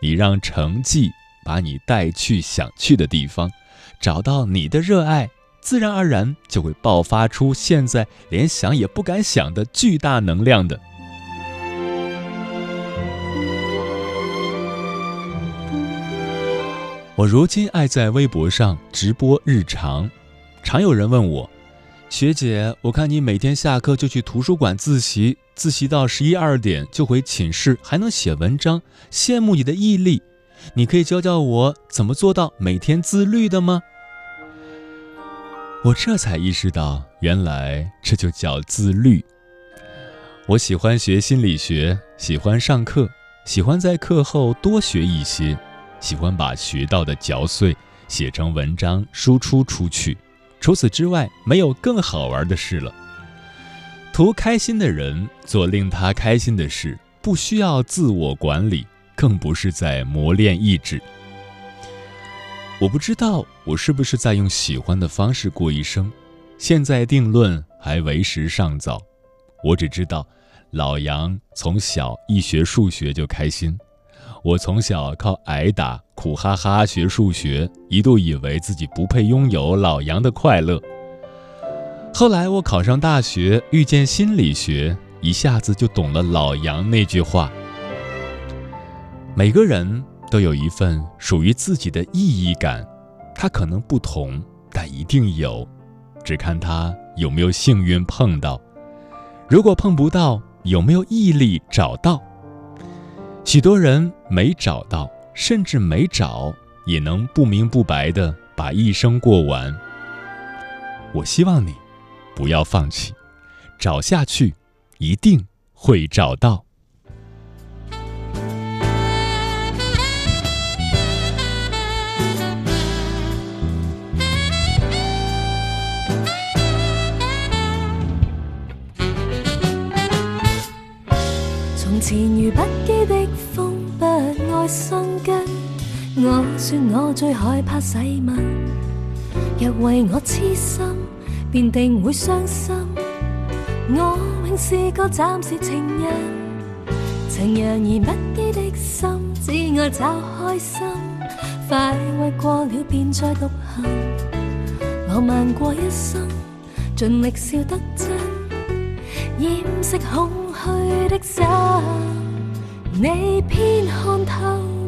你让成绩把你带去想去的地方，找到你的热爱，自然而然就会爆发出现在连想也不敢想的巨大能量的。我如今爱在微博上直播日常，常有人问我：“学姐，我看你每天下课就去图书馆自习，自习到十一二点就回寝室，还能写文章，羡慕你的毅力。你可以教教我怎么做到每天自律的吗？”我这才意识到，原来这就叫自律。我喜欢学心理学，喜欢上课，喜欢在课后多学一些。喜欢把学到的嚼碎写成文章输出出去，除此之外没有更好玩的事了。图开心的人做令他开心的事，不需要自我管理，更不是在磨练意志。我不知道我是不是在用喜欢的方式过一生，现在定论还为时尚早。我只知道，老杨从小一学数学就开心。我从小靠挨打苦哈哈学数学，一度以为自己不配拥有老杨的快乐。后来我考上大学，遇见心理学，一下子就懂了老杨那句话：每个人都有一份属于自己的意义感，它可能不同，但一定有，只看他有没有幸运碰到。如果碰不到，有没有毅力找到？许多人没找到，甚至没找，也能不明不白的把一生过完。我希望你不要放弃，找下去，一定会找到。从前如不羁的风，不爱生根。我说我最害怕洗吻，若为我痴心，便定会伤心。我永是个暂时情人，情人而不羁的心，只爱找开心。快慰过了便再独行，浪漫过一生，尽力笑得真，掩饰空。去的心，你偏看透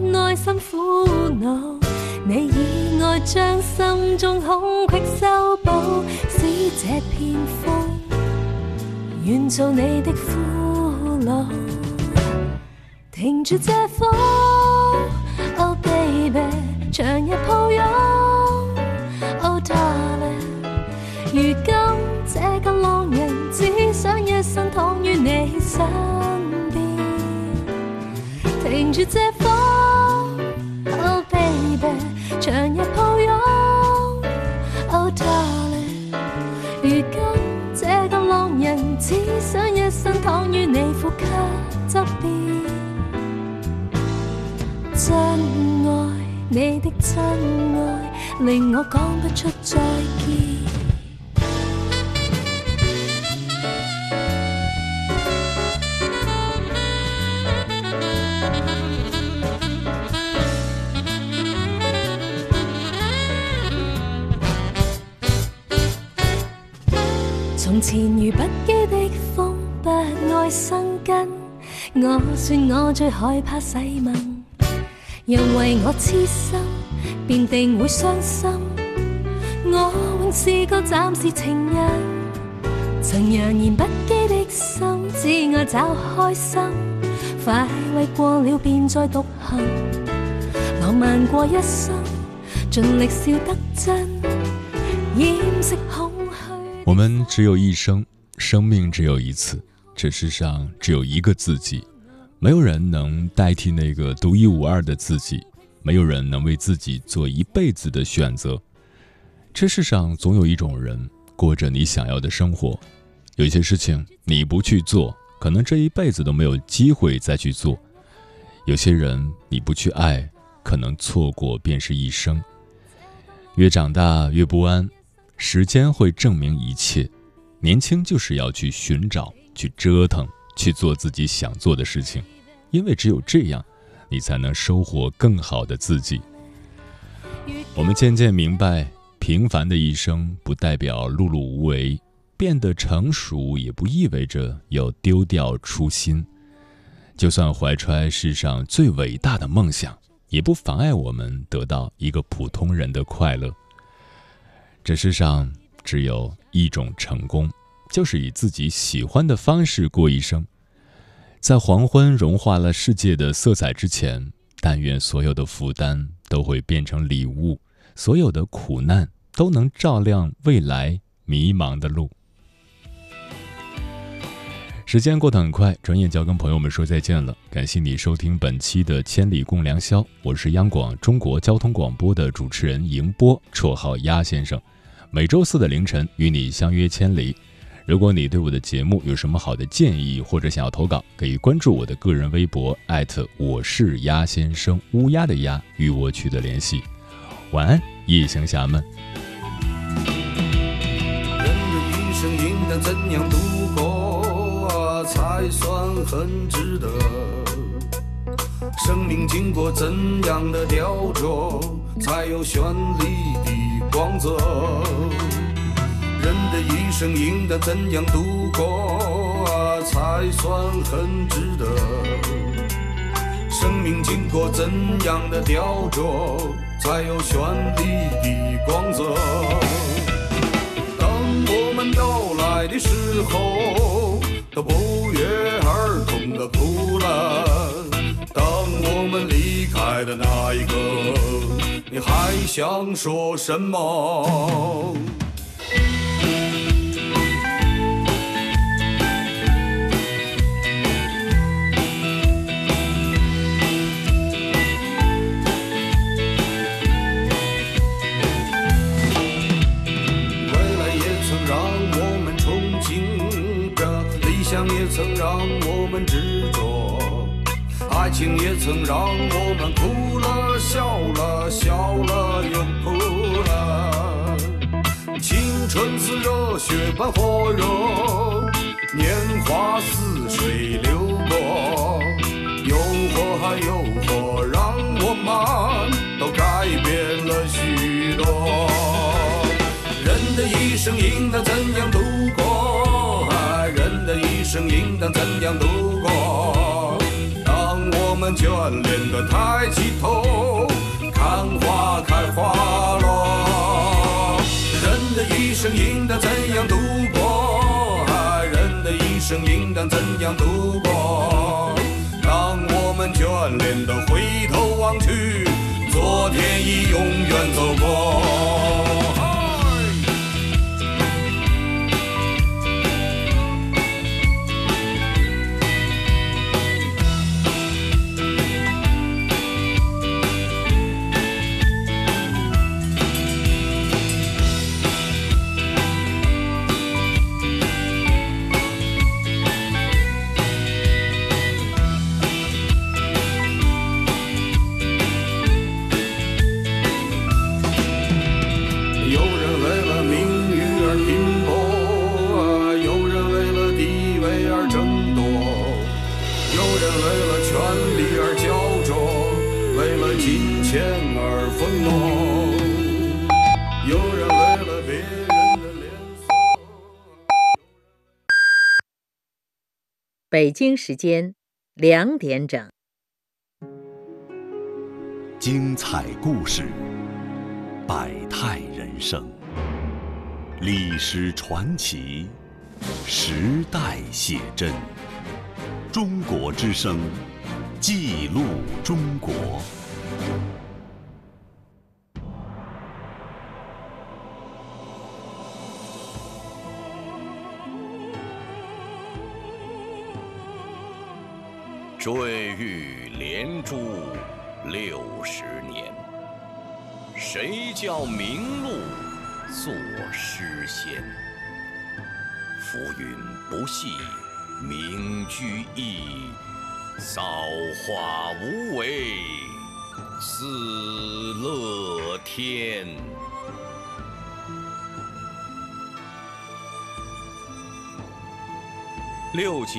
内心苦恼，你以爱将心中空隙修补，使这片风愿做你的俘虏。停住这风，Oh baby，长日躺于你。身边，停住这风，Oh baby，长日抱拥，Oh darling，如今这个浪人只想一生躺于你呼吸侧边，真爱你的真爱，令我讲不出再见。不羁的风，不爱生根。我说我最害怕洗吻，若为我痴心，便定会伤心。我永是个暂时情人，曾扬言不羁的心，只爱找开心。快慰过了便再独行，浪漫过一生，尽力笑得真，掩饰空。我们只有一生，生命只有一次，这世上只有一个自己，没有人能代替那个独一无二的自己，没有人能为自己做一辈子的选择。这世上总有一种人过着你想要的生活，有些事情你不去做，可能这一辈子都没有机会再去做；有些人你不去爱，可能错过便是一生。越长大越不安。时间会证明一切，年轻就是要去寻找，去折腾，去做自己想做的事情，因为只有这样，你才能收获更好的自己。我们渐渐明白，平凡的一生不代表碌碌无为，变得成熟也不意味着要丢掉初心。就算怀揣世上最伟大的梦想，也不妨碍我们得到一个普通人的快乐。这世上只有一种成功，就是以自己喜欢的方式过一生。在黄昏融化了世界的色彩之前，但愿所有的负担都会变成礼物，所有的苦难都能照亮未来迷茫的路。时间过得很快，转眼就要跟朋友们说再见了。感谢你收听本期的《千里共良宵》，我是央广中国交通广播的主持人迎波，绰号鸭先生。每周四的凌晨与你相约千里。如果你对我的节目有什么好的建议，或者想要投稿，可以关注我的个人微博，我是鸭先生，乌鸦的鸭，与我取得联系。晚安，夜行侠们。人的一生应当怎样度过啊，才算很值得？生命经过怎样的雕琢，才有绚丽的光泽？人的一生应当怎样度过啊，才算很值得？生命经过怎样的雕琢，才有绚丽的光泽？当我们到来的时候，都不约而同的哭了。当我们离开的那一刻，你还想说什么？未来也曾让我们憧憬着，理想也曾让我们执着，爱情也曾让我们哭了、笑了、笑了又哭了。青春似热血般火热，年华似水流过，诱惑还诱惑，让我们都改变了许多。人的一生应当怎样度过？人的一生应当怎样度过？我们眷恋的抬起头，看花开花落。人的一生应当怎样度过？人的一生应当怎样度过？当我们眷恋的回头望去，昨天已永远走过。北京时间两点整。精彩故事，百态人生，历史传奇，时代写真。中国之声，记录中国。坠玉连珠六十年，谁教明路作诗仙？浮云不系，名居易，造化无为，自乐天。六级。